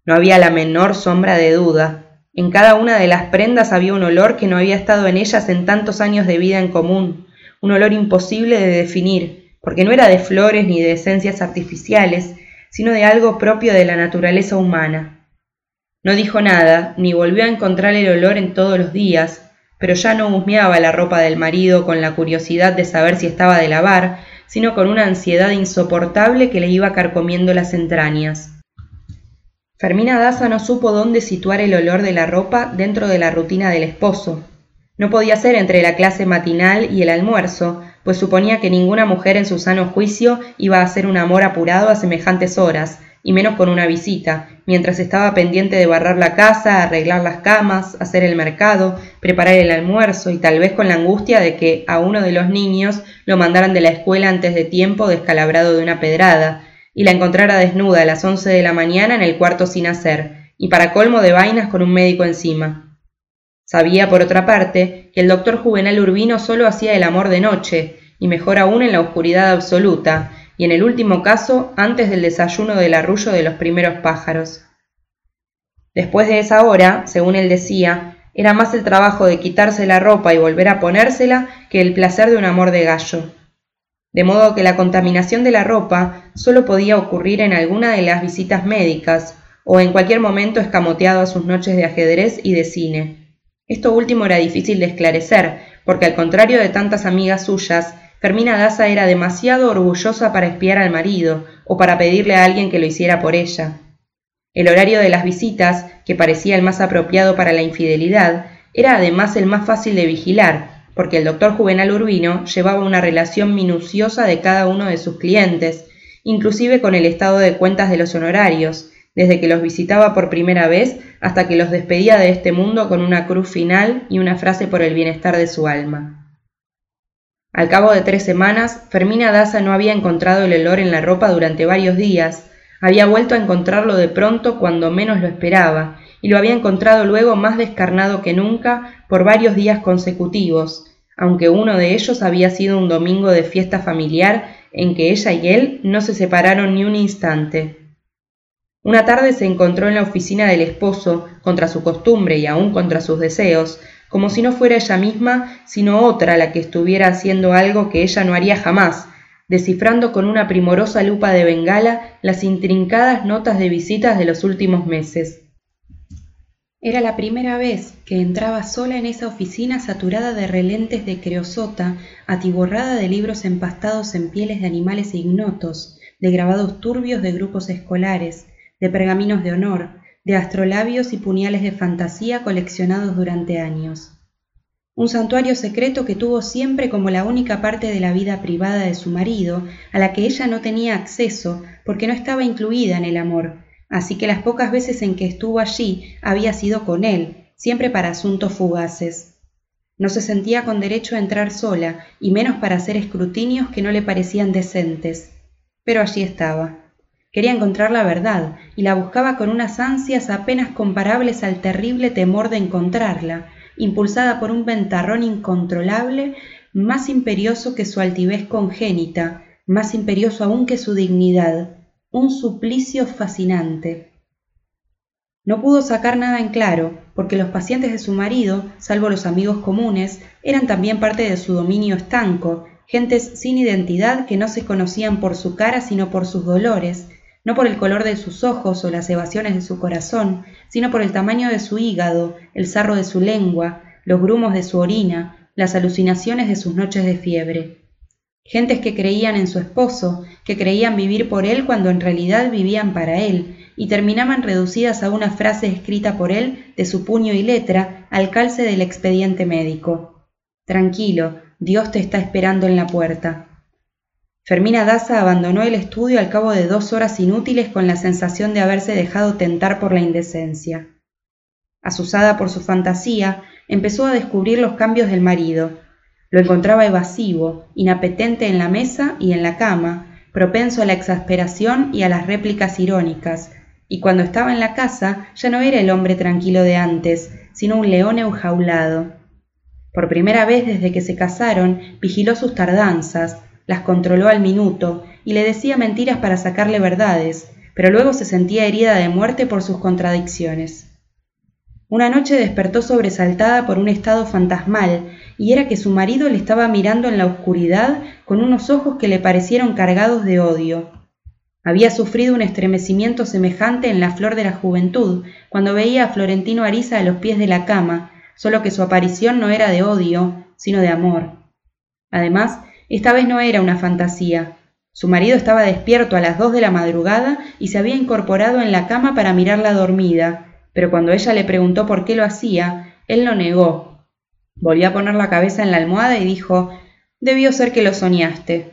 A: No había la menor sombra de duda. En cada una de las prendas había un olor que no había estado en ellas en tantos años de vida en común, un olor imposible de definir, porque no era de flores ni de esencias artificiales, sino de algo propio de la naturaleza humana. No dijo nada, ni volvió a encontrar el olor en todos los días, pero ya no husmeaba la ropa del marido con la curiosidad de saber si estaba de lavar, sino con una ansiedad insoportable que le iba carcomiendo las entrañas. Fermina Daza no supo dónde situar el olor de la ropa dentro de la rutina del esposo. No podía ser entre la clase matinal y el almuerzo, pues suponía que ninguna mujer en su sano juicio iba a hacer un amor apurado a semejantes horas, y menos con una visita, mientras estaba pendiente de barrar la casa, arreglar las camas, hacer el mercado, preparar el almuerzo y tal vez con la angustia de que a uno de los niños lo mandaran de la escuela antes de tiempo descalabrado de una pedrada, y la encontrara desnuda a las once de la mañana en el cuarto sin hacer, y para colmo de vainas con un médico encima. Sabía, por otra parte, que el doctor Juvenal Urbino solo hacía el amor de noche, y mejor aún en la oscuridad absoluta, y en el último caso antes del desayuno del arrullo de los primeros pájaros. Después de esa hora, según él decía, era más el trabajo de quitarse la ropa y volver a ponérsela que el placer de un amor de gallo. De modo que la contaminación de la ropa solo podía ocurrir en alguna de las visitas médicas o en cualquier momento escamoteado a sus noches de ajedrez y de cine. Esto último era difícil de esclarecer, porque al contrario de tantas amigas suyas, Fermina Daza era demasiado orgullosa para espiar al marido o para pedirle a alguien que lo hiciera por ella. El horario de las visitas, que parecía el más apropiado para la infidelidad, era además el más fácil de vigilar, porque el doctor Juvenal Urbino llevaba una relación minuciosa de cada uno de sus clientes, inclusive con el estado de cuentas de los honorarios, desde que los visitaba por primera vez hasta que los despedía de este mundo con una cruz final y una frase por el bienestar de su alma. Al cabo de tres semanas, Fermina Daza no había encontrado el olor en la ropa durante varios días, había vuelto a encontrarlo de pronto cuando menos lo esperaba, y lo había encontrado luego más descarnado que nunca por varios días consecutivos, aunque uno de ellos había sido un domingo de fiesta familiar en que ella y él no se separaron ni un instante. Una tarde se encontró en la oficina del esposo, contra su costumbre y aun contra sus deseos, como si no fuera ella misma, sino otra la que estuviera haciendo algo que ella no haría jamás, descifrando con una primorosa lupa de bengala las intrincadas notas de visitas de los últimos meses. Era la primera vez que entraba sola en esa oficina saturada de relentes de creosota, atiborrada de libros empastados en pieles de animales ignotos, de grabados turbios de grupos escolares, de pergaminos de honor, de astrolabios y puñales de fantasía coleccionados durante años. Un santuario secreto que tuvo siempre como la única parte de la vida privada de su marido, a la que ella no tenía acceso porque no estaba incluida en el amor, así que las pocas veces en que estuvo allí había sido con él, siempre para asuntos fugaces. No se sentía con derecho a entrar sola, y menos para hacer escrutinios que no le parecían decentes. Pero allí estaba. Quería encontrar la verdad, y la buscaba con unas ansias apenas comparables al terrible temor de encontrarla, impulsada por un ventarrón incontrolable, más imperioso que su altivez congénita, más imperioso aún que su dignidad, un suplicio fascinante. No pudo sacar nada en claro, porque los pacientes de su marido, salvo los amigos comunes, eran también parte de su dominio estanco, gentes sin identidad que no se conocían por su cara sino por sus dolores, no por el color de sus ojos o las evasiones de su corazón, sino por el tamaño de su hígado, el sarro de su lengua, los grumos de su orina, las alucinaciones de sus noches de fiebre gentes que creían en su esposo, que creían vivir por él cuando en realidad vivían para él, y terminaban reducidas a una frase escrita por él de su puño y letra al calce del expediente médico. Tranquilo, Dios te está esperando en la puerta. Fermina Daza abandonó el estudio al cabo de dos horas inútiles con la sensación de haberse dejado tentar por la indecencia. Asusada por su fantasía, empezó a descubrir los cambios del marido, lo encontraba evasivo, inapetente en la mesa y en la cama, propenso a la exasperación y a las réplicas irónicas, y cuando estaba en la casa ya no era el hombre tranquilo de antes, sino un león enjaulado. Por primera vez desde que se casaron, vigiló sus tardanzas, las controló al minuto y le decía mentiras para sacarle verdades, pero luego se sentía herida de muerte por sus contradicciones. Una noche despertó sobresaltada por un estado fantasmal y era que su marido le estaba mirando en la oscuridad con unos ojos que le parecieron cargados de odio. Había sufrido un estremecimiento semejante en la flor de la juventud, cuando veía a Florentino Ariza a los pies de la cama, solo que su aparición no era de odio, sino de amor. Además, esta vez no era una fantasía. Su marido estaba despierto a las dos de la madrugada y se había incorporado en la cama para mirarla dormida, pero cuando ella le preguntó por qué lo hacía, él lo negó, Volvió a poner la cabeza en la almohada y dijo, Debió ser que lo soñaste.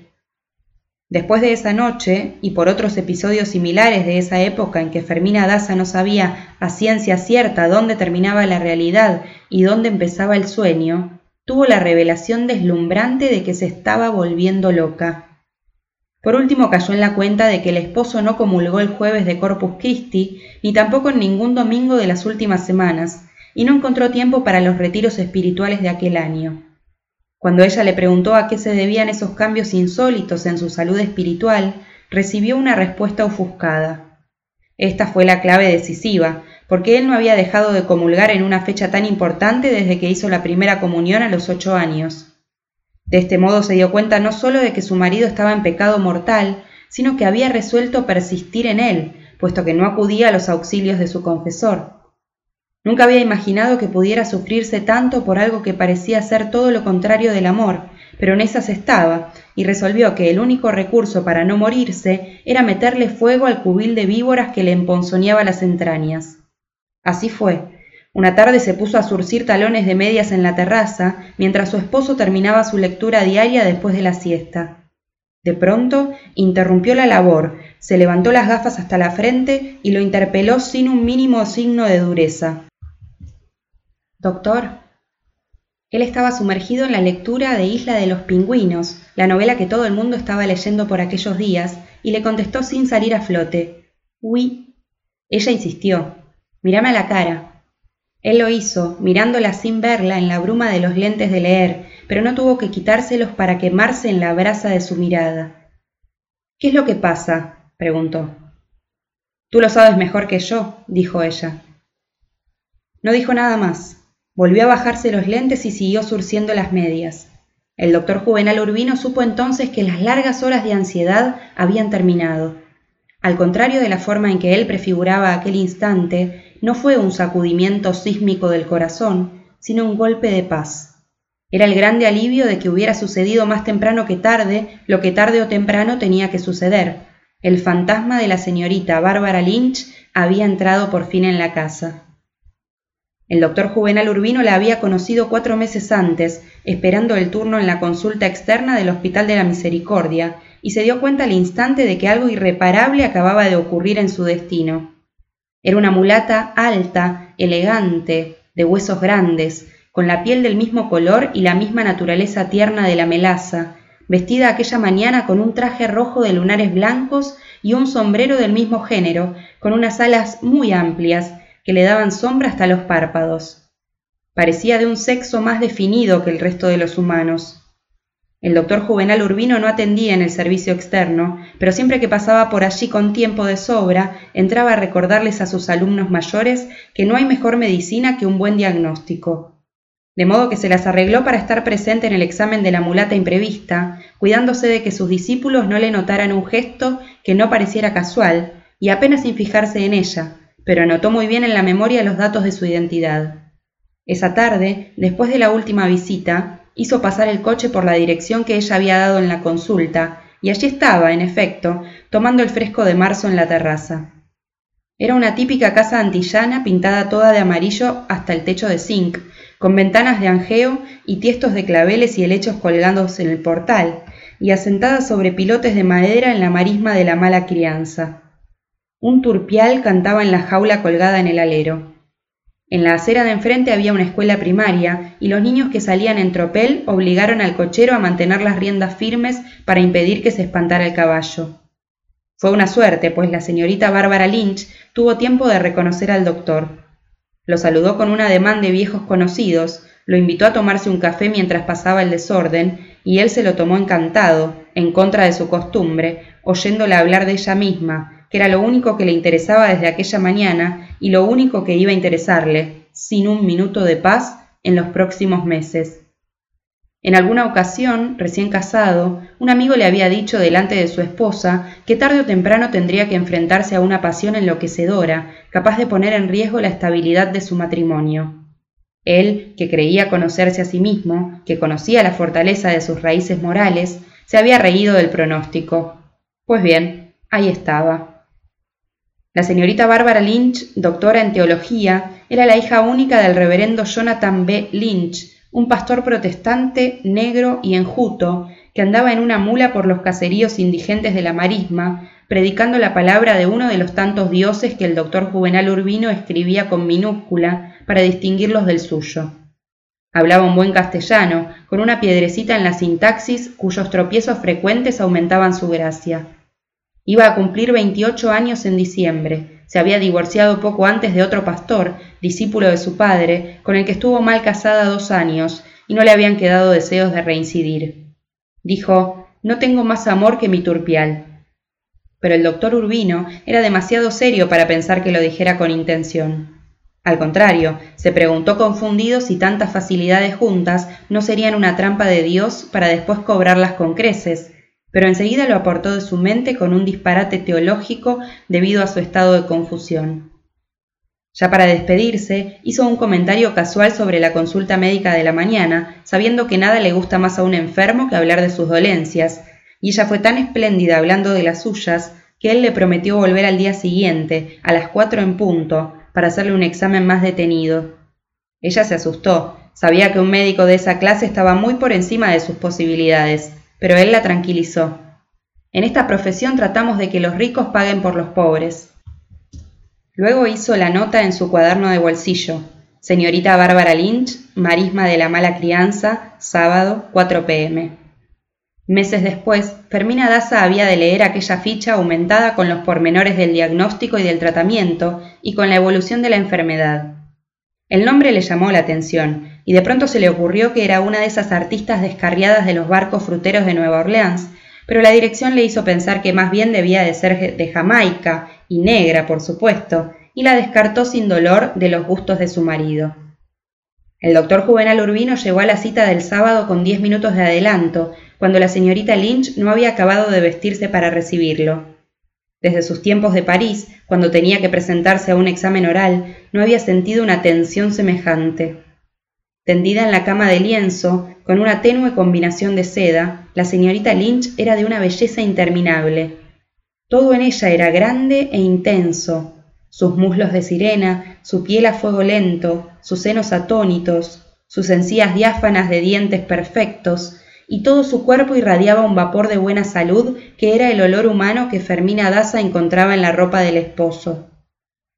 A: Después de esa noche, y por otros episodios similares de esa época en que Fermina Daza no sabía a ciencia cierta dónde terminaba la realidad y dónde empezaba el sueño, tuvo la revelación deslumbrante de que se estaba volviendo loca. Por último cayó en la cuenta de que el esposo no comulgó el jueves de Corpus Christi, ni tampoco en ningún domingo de las últimas semanas, y no encontró tiempo para los retiros espirituales de aquel año. Cuando ella le preguntó a qué se debían esos cambios insólitos en su salud espiritual, recibió una respuesta ofuscada. Esta fue la clave decisiva, porque él no había dejado de comulgar en una fecha tan importante desde que hizo la primera comunión a los ocho años. De este modo se dio cuenta no solo de que su marido estaba en pecado mortal, sino que había resuelto persistir en él, puesto que no acudía a los auxilios de su confesor. Nunca había imaginado que pudiera sufrirse tanto por algo que parecía ser todo lo contrario del amor, pero en esas estaba, y resolvió que el único recurso para no morirse era meterle fuego al cubil de víboras que le emponzoñaba las entrañas. Así fue. Una tarde se puso a surcir talones de medias en la terraza, mientras su esposo terminaba su lectura diaria después de la siesta. De pronto interrumpió la labor, se levantó las gafas hasta la frente y lo interpeló sin un mínimo signo de dureza. Doctor. Él estaba sumergido en la lectura de Isla de los Pingüinos, la novela que todo el mundo estaba leyendo por aquellos días, y le contestó sin salir a flote. Oui. Ella insistió. Mírame a la cara. Él lo hizo, mirándola sin verla en la bruma de los lentes de leer, pero no tuvo que quitárselos para quemarse en la brasa de su mirada. ¿Qué es lo que pasa? preguntó. Tú lo sabes mejor que yo, dijo ella. No dijo nada más. Volvió a bajarse los lentes y siguió surciendo las medias. El doctor Juvenal Urbino supo entonces que las largas horas de ansiedad habían terminado. Al contrario de la forma en que él prefiguraba aquel instante, no fue un sacudimiento sísmico del corazón, sino un golpe de paz. Era el grande alivio de que hubiera sucedido más temprano que tarde lo que tarde o temprano tenía que suceder. El fantasma de la señorita Bárbara Lynch había entrado por fin en la casa. El doctor Juvenal Urbino la había conocido cuatro meses antes, esperando el turno en la consulta externa del Hospital de la Misericordia, y se dio cuenta al instante de que algo irreparable acababa de ocurrir en su destino. Era una mulata alta, elegante, de huesos grandes, con la piel del mismo color y la misma naturaleza tierna de la melaza, vestida aquella mañana con un traje rojo de lunares blancos y un sombrero del mismo género, con unas alas muy amplias que le daban sombra hasta los párpados. Parecía de un sexo más definido que el resto de los humanos. El doctor Juvenal Urbino no atendía en el servicio externo, pero siempre que pasaba por allí con tiempo de sobra, entraba a recordarles a sus alumnos mayores que no hay mejor medicina que un buen diagnóstico, de modo que se las arregló para estar presente en el examen de la mulata imprevista, cuidándose de que sus discípulos no le notaran un gesto que no pareciera casual, y apenas sin fijarse en ella, pero anotó muy bien en la memoria los datos de su identidad. Esa tarde, después de la última visita, hizo pasar el coche por la dirección que ella había dado en la consulta, y allí estaba, en efecto, tomando el fresco de marzo en la terraza. Era una típica casa antillana pintada toda de amarillo hasta el techo de zinc, con ventanas de angeo y tiestos de claveles y helechos colgados en el portal, y asentada sobre pilotes de madera en la marisma de la mala crianza. Un turpial cantaba en la jaula colgada en el alero. En la acera de enfrente había una escuela primaria, y los niños que salían en tropel obligaron al cochero a mantener las riendas firmes para impedir que se espantara el caballo. Fue una suerte, pues la señorita Bárbara Lynch tuvo tiempo de reconocer al doctor. Lo saludó con un ademán de viejos conocidos, lo invitó a tomarse un café mientras pasaba el desorden, y él se lo tomó encantado, en contra de su costumbre, oyéndola hablar de ella misma, que era lo único que le interesaba desde aquella mañana y lo único que iba a interesarle, sin un minuto de paz, en los próximos meses. En alguna ocasión, recién casado, un amigo le había dicho delante de su esposa que tarde o temprano tendría que enfrentarse a una pasión enloquecedora, capaz de poner en riesgo la estabilidad de su matrimonio. Él, que creía conocerse a sí mismo, que conocía la fortaleza de sus raíces morales, se había reído del pronóstico. Pues bien, ahí estaba. La señorita Bárbara Lynch, doctora en teología, era la hija única del reverendo Jonathan B. Lynch, un pastor protestante, negro y enjuto, que andaba en una mula por los caseríos indigentes de la marisma, predicando la palabra de uno de los tantos dioses que el doctor Juvenal Urbino escribía con minúscula para distinguirlos del suyo. Hablaba un buen castellano, con una piedrecita en la sintaxis cuyos tropiezos frecuentes aumentaban su gracia. Iba a cumplir veintiocho años en diciembre, se había divorciado poco antes de otro pastor, discípulo de su padre, con el que estuvo mal casada dos años, y no le habían quedado deseos de reincidir. Dijo, no tengo más amor que mi turpial. Pero el doctor Urbino era demasiado serio para pensar que lo dijera con intención. Al contrario, se preguntó confundido si tantas facilidades juntas no serían una trampa de Dios para después cobrarlas con creces, pero enseguida lo aportó de su mente con un disparate teológico debido a su estado de confusión. Ya para despedirse, hizo un comentario casual sobre la consulta médica de la mañana, sabiendo que nada le gusta más a un enfermo que hablar de sus dolencias, y ella fue tan espléndida hablando de las suyas que él le prometió volver al día siguiente, a las cuatro en punto, para hacerle un examen más detenido. Ella se asustó, sabía que un médico de esa clase estaba muy por encima de sus posibilidades, pero él la tranquilizó. En esta profesión tratamos de que los ricos paguen por los pobres. Luego hizo la nota en su cuaderno de bolsillo. Señorita Bárbara Lynch, marisma de la mala crianza, sábado, 4 pm. Meses después, Fermina Daza había de leer aquella ficha aumentada con los pormenores del diagnóstico y del tratamiento y con la evolución de la enfermedad. El nombre le llamó la atención, y de pronto se le ocurrió que era una de esas artistas descarriadas de los barcos fruteros de Nueva Orleans, pero la dirección le hizo pensar que más bien debía de ser de Jamaica, y negra, por supuesto, y la descartó sin dolor de los gustos de su marido. El doctor Juvenal Urbino llegó a la cita del sábado con diez minutos de adelanto, cuando la señorita Lynch no había acabado de vestirse para recibirlo. Desde sus tiempos de París, cuando tenía que presentarse a un examen oral, no había sentido una tensión semejante. Tendida en la cama de lienzo, con una tenue combinación de seda, la señorita Lynch era de una belleza interminable. Todo en ella era grande e intenso, sus muslos de sirena, su piel a fuego lento, sus senos atónitos, sus encías diáfanas de dientes perfectos, y todo su cuerpo irradiaba un vapor de buena salud que era el olor humano que Fermina Daza encontraba en la ropa del esposo.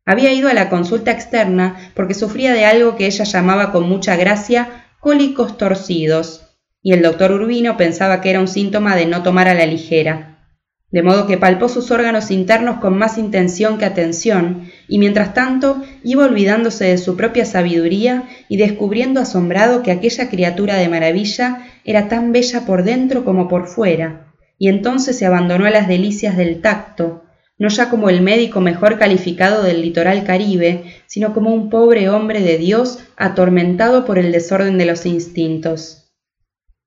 A: Había ido a la consulta externa porque sufría de algo que ella llamaba con mucha gracia cólicos torcidos, y el doctor Urbino pensaba que era un síntoma de no tomar a la ligera. De modo que palpó sus órganos internos con más intención que atención, y mientras tanto iba olvidándose de su propia sabiduría y descubriendo asombrado que aquella criatura de maravilla era tan bella por dentro como por fuera, y entonces se abandonó a las delicias del tacto, no ya como el médico mejor calificado del litoral caribe, sino como un pobre hombre de Dios atormentado por el desorden de los instintos.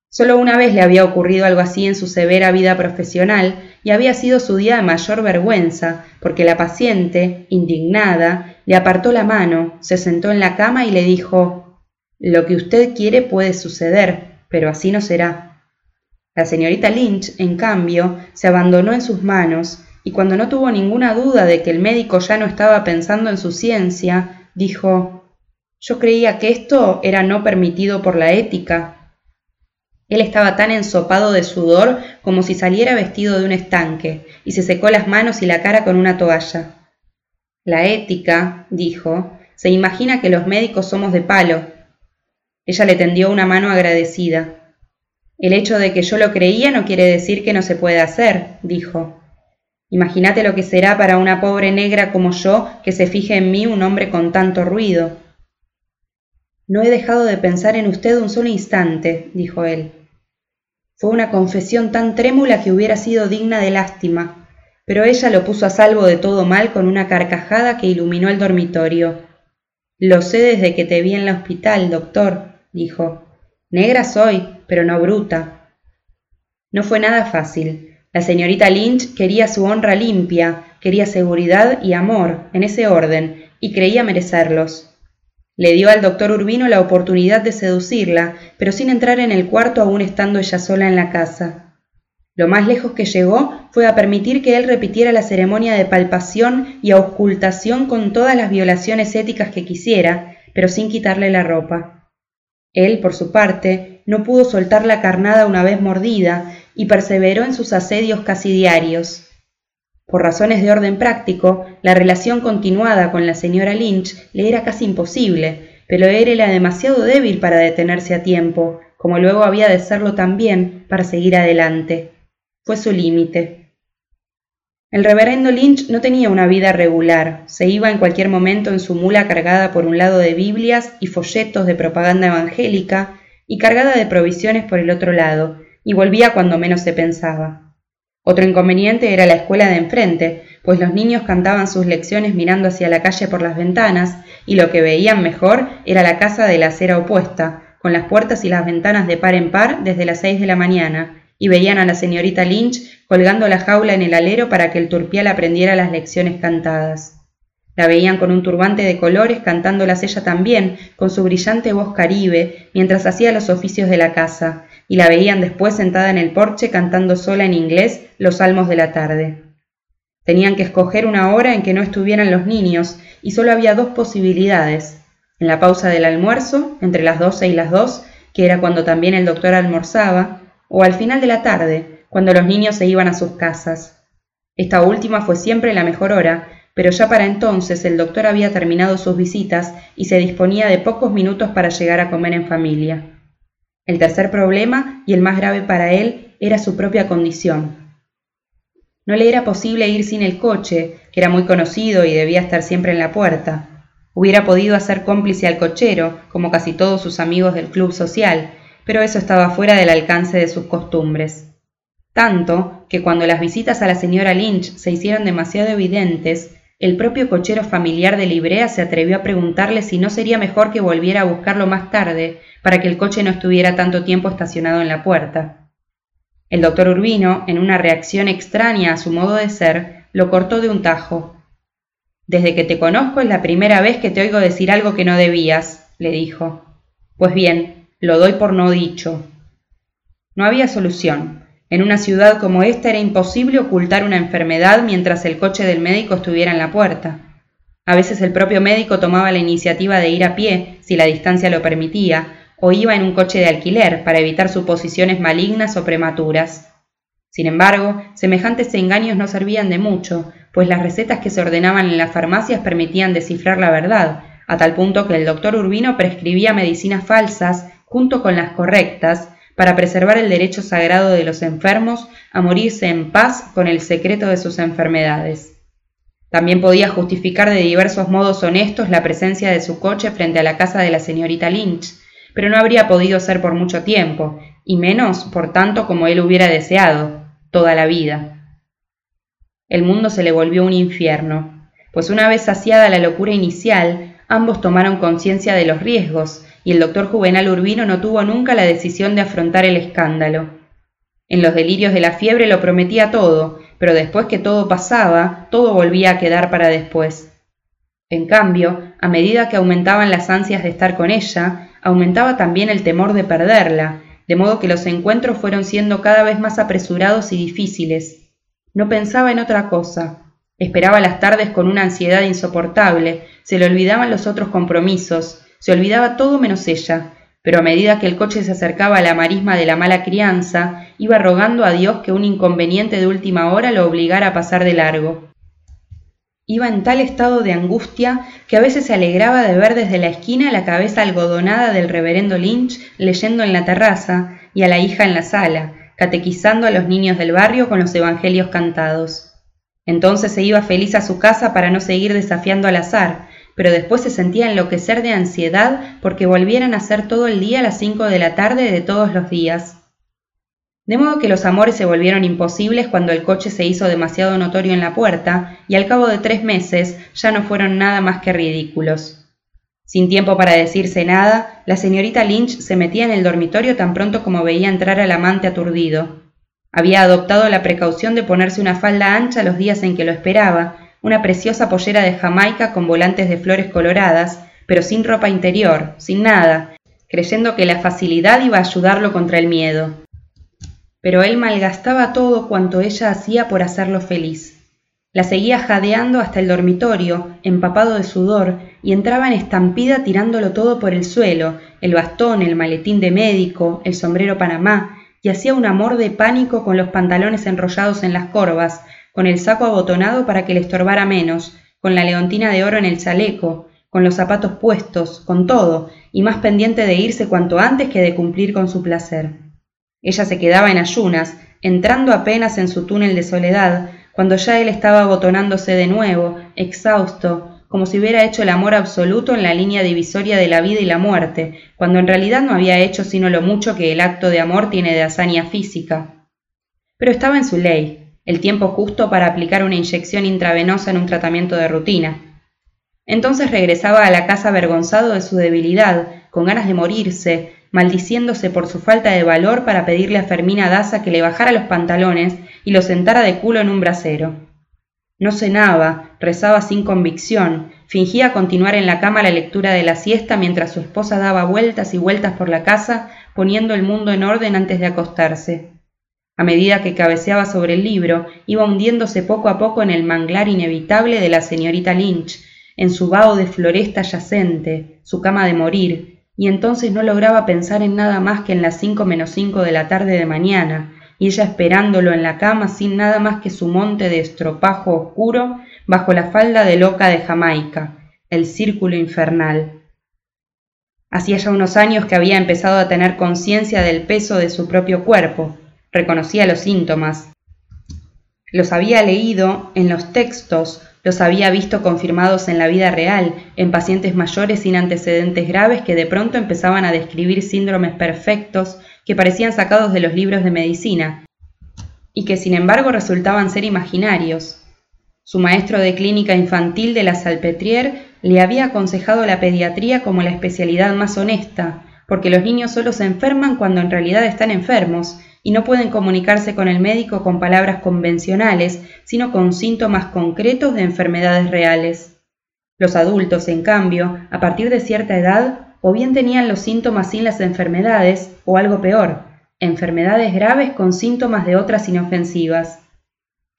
A: Solo una vez le había ocurrido algo así en su severa vida profesional, y había sido su día de mayor vergüenza, porque la paciente, indignada, le apartó la mano, se sentó en la cama y le dijo Lo que usted quiere puede suceder, pero así no será. La señorita Lynch, en cambio, se abandonó en sus manos, y cuando no tuvo ninguna duda de que el médico ya no estaba pensando en su ciencia, dijo Yo creía que esto era no permitido por la ética, él estaba tan ensopado de sudor como si saliera vestido de un estanque, y se secó las manos y la cara con una toalla. La ética, dijo, se imagina que los médicos somos de palo. Ella le tendió una mano agradecida. El hecho de que yo lo creía no quiere decir que no se pueda hacer, dijo. Imagínate lo que será para una pobre negra como yo que se fije en mí un hombre con tanto ruido. No he dejado de pensar en usted un solo instante, dijo él. Fue una confesión tan trémula que hubiera sido digna de lástima, pero ella lo puso a salvo de todo mal con una carcajada que iluminó el dormitorio. Lo sé desde que te vi en el hospital, doctor, dijo. Negra soy, pero no bruta. No fue nada fácil. La señorita Lynch quería su honra limpia, quería seguridad y amor, en ese orden, y creía merecerlos. Le dio al doctor Urbino la oportunidad de seducirla, pero sin entrar en el cuarto aún estando ella sola en la casa. Lo más lejos que llegó fue a permitir que él repitiera la ceremonia de palpación y auscultación con todas las violaciones éticas que quisiera, pero sin quitarle la ropa. Él, por su parte, no pudo soltar la carnada una vez mordida y perseveró en sus asedios casi diarios. Por razones de orden práctico, la relación continuada con la señora Lynch le era casi imposible, pero era demasiado débil para detenerse a tiempo, como luego había de serlo también para seguir adelante. Fue su límite. El reverendo Lynch no tenía una vida regular, se iba en cualquier momento en su mula cargada por un lado de Biblias y folletos de propaganda evangélica y cargada de provisiones por el otro lado, y volvía cuando menos se pensaba. Otro inconveniente era la escuela de enfrente, pues los niños cantaban sus lecciones mirando hacia la calle por las ventanas, y lo que veían mejor era la casa de la acera opuesta, con las puertas y las ventanas de par en par desde las seis de la mañana, y veían a la señorita Lynch colgando la jaula en el alero para que el turpial aprendiera las lecciones cantadas. La veían con un turbante de colores cantándolas ella también, con su brillante voz caribe, mientras hacía los oficios de la casa, y la veían después sentada en el porche cantando sola en inglés los salmos de la tarde. Tenían que escoger una hora en que no estuvieran los niños, y solo había dos posibilidades. En la pausa del almuerzo, entre las doce y las dos, que era cuando también el doctor almorzaba, o al final de la tarde, cuando los niños se iban a sus casas. Esta última fue siempre la mejor hora, pero ya para entonces el doctor había terminado sus visitas y se disponía de pocos minutos para llegar a comer en familia. El tercer problema, y el más grave para él, era su propia condición. No le era posible ir sin el coche, que era muy conocido y debía estar siempre en la puerta. Hubiera podido hacer cómplice al cochero, como casi todos sus amigos del club social, pero eso estaba fuera del alcance de sus costumbres. Tanto que cuando las visitas a la señora Lynch se hicieron demasiado evidentes, el propio cochero familiar de Librea se atrevió a preguntarle si no sería mejor que volviera a buscarlo más tarde para que el coche no estuviera tanto tiempo estacionado en la puerta. El doctor Urbino, en una reacción extraña a su modo de ser, lo cortó de un tajo. Desde que te conozco es la primera vez que te oigo decir algo que no debías, le dijo. Pues bien, lo doy por no dicho. No había solución. En una ciudad como esta era imposible ocultar una enfermedad mientras el coche del médico estuviera en la puerta. A veces el propio médico tomaba la iniciativa de ir a pie, si la distancia lo permitía, o iba en un coche de alquiler para evitar suposiciones malignas o prematuras. Sin embargo, semejantes engaños no servían de mucho, pues las recetas que se ordenaban en las farmacias permitían descifrar la verdad, a tal punto que el doctor Urbino prescribía medicinas falsas junto con las correctas, para preservar el derecho sagrado de los enfermos a morirse en paz con el secreto de sus enfermedades. También podía justificar de diversos modos honestos la presencia de su coche frente a la casa de la señorita Lynch, pero no habría podido ser por mucho tiempo, y menos por tanto como él hubiera deseado, toda la vida. El mundo se le volvió un infierno, pues una vez saciada la locura inicial, ambos tomaron conciencia de los riesgos, y el doctor Juvenal Urbino no tuvo nunca la decisión de afrontar el escándalo. En los delirios de la fiebre lo prometía todo, pero después que todo pasaba, todo volvía a quedar para después. En cambio, a medida que aumentaban las ansias de estar con ella, aumentaba también el temor de perderla, de modo que los encuentros fueron siendo cada vez más apresurados y difíciles. No pensaba en otra cosa. Esperaba las tardes con una ansiedad insoportable, se le olvidaban los otros compromisos, se olvidaba todo menos ella, pero a medida que el coche se acercaba a la marisma de la mala crianza, iba rogando a Dios que un inconveniente de última hora lo obligara a pasar de largo. Iba en tal estado de angustia que a veces se alegraba de ver desde la esquina la cabeza algodonada del reverendo Lynch leyendo en la terraza y a la hija en la sala, catequizando a los niños del barrio con los evangelios cantados. Entonces se iba feliz a su casa para no seguir desafiando al azar, pero después se sentía enloquecer de ansiedad porque volvieran a ser todo el día a las cinco de la tarde de todos los días. De modo que los amores se volvieron imposibles cuando el coche se hizo demasiado notorio en la puerta y al cabo de tres meses ya no fueron nada más que ridículos. Sin tiempo para decirse nada, la señorita Lynch se metía en el dormitorio tan pronto como veía entrar al amante aturdido. Había adoptado la precaución de ponerse una falda ancha los días en que lo esperaba, una preciosa pollera de Jamaica con volantes de flores coloradas, pero sin ropa interior, sin nada, creyendo que la facilidad iba a ayudarlo contra el miedo. Pero él malgastaba todo cuanto ella hacía por hacerlo feliz. La seguía jadeando hasta el dormitorio, empapado de sudor, y entraba en estampida tirándolo todo por el suelo, el bastón, el maletín de médico, el sombrero panamá, y hacía un amor de pánico con los pantalones enrollados en las corvas, con el saco abotonado para que le estorbara menos, con la leontina de oro en el chaleco, con los zapatos puestos, con todo, y más pendiente de irse cuanto antes que de cumplir con su placer. Ella se quedaba en ayunas, entrando apenas en su túnel de soledad, cuando ya él estaba abotonándose de nuevo, exhausto, como si hubiera hecho el amor absoluto en la línea divisoria de la vida y la muerte, cuando en realidad no había hecho sino lo mucho que el acto de amor tiene de hazaña física. Pero estaba en su ley, el tiempo justo para aplicar una inyección intravenosa en un tratamiento de rutina. Entonces regresaba a la casa avergonzado de su debilidad, con ganas de morirse, maldiciéndose por su falta de valor para pedirle a Fermina Daza que le bajara los pantalones y lo sentara de culo en un brasero. No cenaba, rezaba sin convicción, fingía continuar en la cama la lectura de la siesta mientras su esposa daba vueltas y vueltas por la casa, poniendo el mundo en orden antes de acostarse. A medida que cabeceaba sobre el libro, iba hundiéndose poco a poco en el manglar inevitable de la señorita Lynch, en su vaho de floresta yacente, su cama de morir, y entonces no lograba pensar en nada más que en las cinco menos cinco de la tarde de mañana, y ella esperándolo en la cama sin nada más que su monte de estropajo oscuro bajo la falda de loca de Jamaica, el círculo infernal. Hacía ya unos años que había empezado a tener conciencia del peso de su propio cuerpo, reconocía los síntomas. Los había leído en los textos, los había visto confirmados en la vida real, en pacientes mayores sin antecedentes graves que de pronto empezaban a describir síndromes perfectos que parecían sacados de los libros de medicina, y que sin embargo resultaban ser imaginarios. Su maestro de clínica infantil de la Salpetriere le había aconsejado la pediatría como la especialidad más honesta, porque los niños solo se enferman cuando en realidad están enfermos y no pueden comunicarse con el médico con palabras convencionales, sino con síntomas concretos de enfermedades reales. Los adultos, en cambio, a partir de cierta edad, o bien tenían los síntomas sin las enfermedades, o algo peor, enfermedades graves con síntomas de otras inofensivas.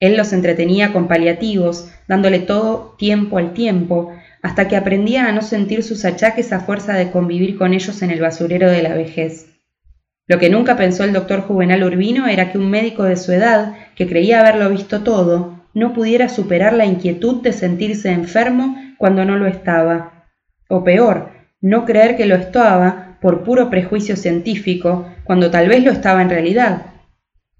A: Él los entretenía con paliativos, dándole todo tiempo al tiempo, hasta que aprendían a no sentir sus achaques a fuerza de convivir con ellos en el basurero de la vejez. Lo que nunca pensó el doctor Juvenal Urbino era que un médico de su edad, que creía haberlo visto todo, no pudiera superar la inquietud de sentirse enfermo cuando no lo estaba. O peor, no creer que lo estaba por puro prejuicio científico, cuando tal vez lo estaba en realidad,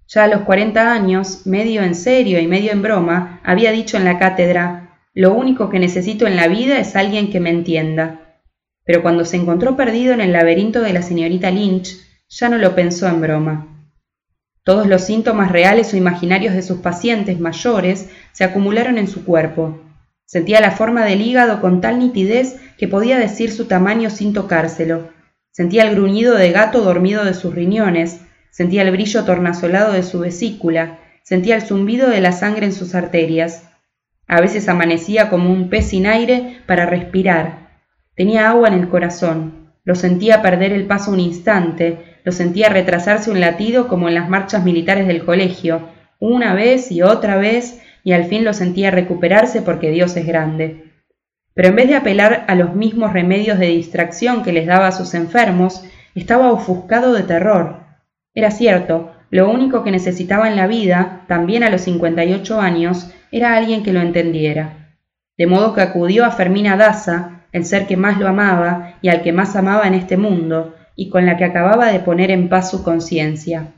A: ya a los cuarenta años, medio en serio y medio en broma, había dicho en la cátedra, lo único que necesito en la vida es alguien que me entienda. Pero cuando se encontró perdido en el laberinto de la señorita Lynch, ya no lo pensó en broma. Todos los síntomas reales o imaginarios de sus pacientes mayores se acumularon en su cuerpo. Sentía la forma del hígado con tal nitidez que podía decir su tamaño sin tocárselo. Sentía el gruñido de gato dormido de sus riñones, Sentía el brillo tornasolado de su vesícula, sentía el zumbido de la sangre en sus arterias. A veces amanecía como un pez sin aire para respirar. Tenía agua en el corazón. Lo sentía perder el paso un instante, lo sentía retrasarse un latido como en las marchas militares del colegio, una vez y otra vez, y al fin lo sentía recuperarse porque Dios es grande. Pero en vez de apelar a los mismos remedios de distracción que les daba a sus enfermos, estaba ofuscado de terror. Era cierto, lo único que necesitaba en la vida, también a los 58 años, era alguien que lo entendiera. De modo que acudió a Fermina Daza, el ser que más lo amaba y al que más amaba en este mundo, y con la que acababa de poner en paz su conciencia.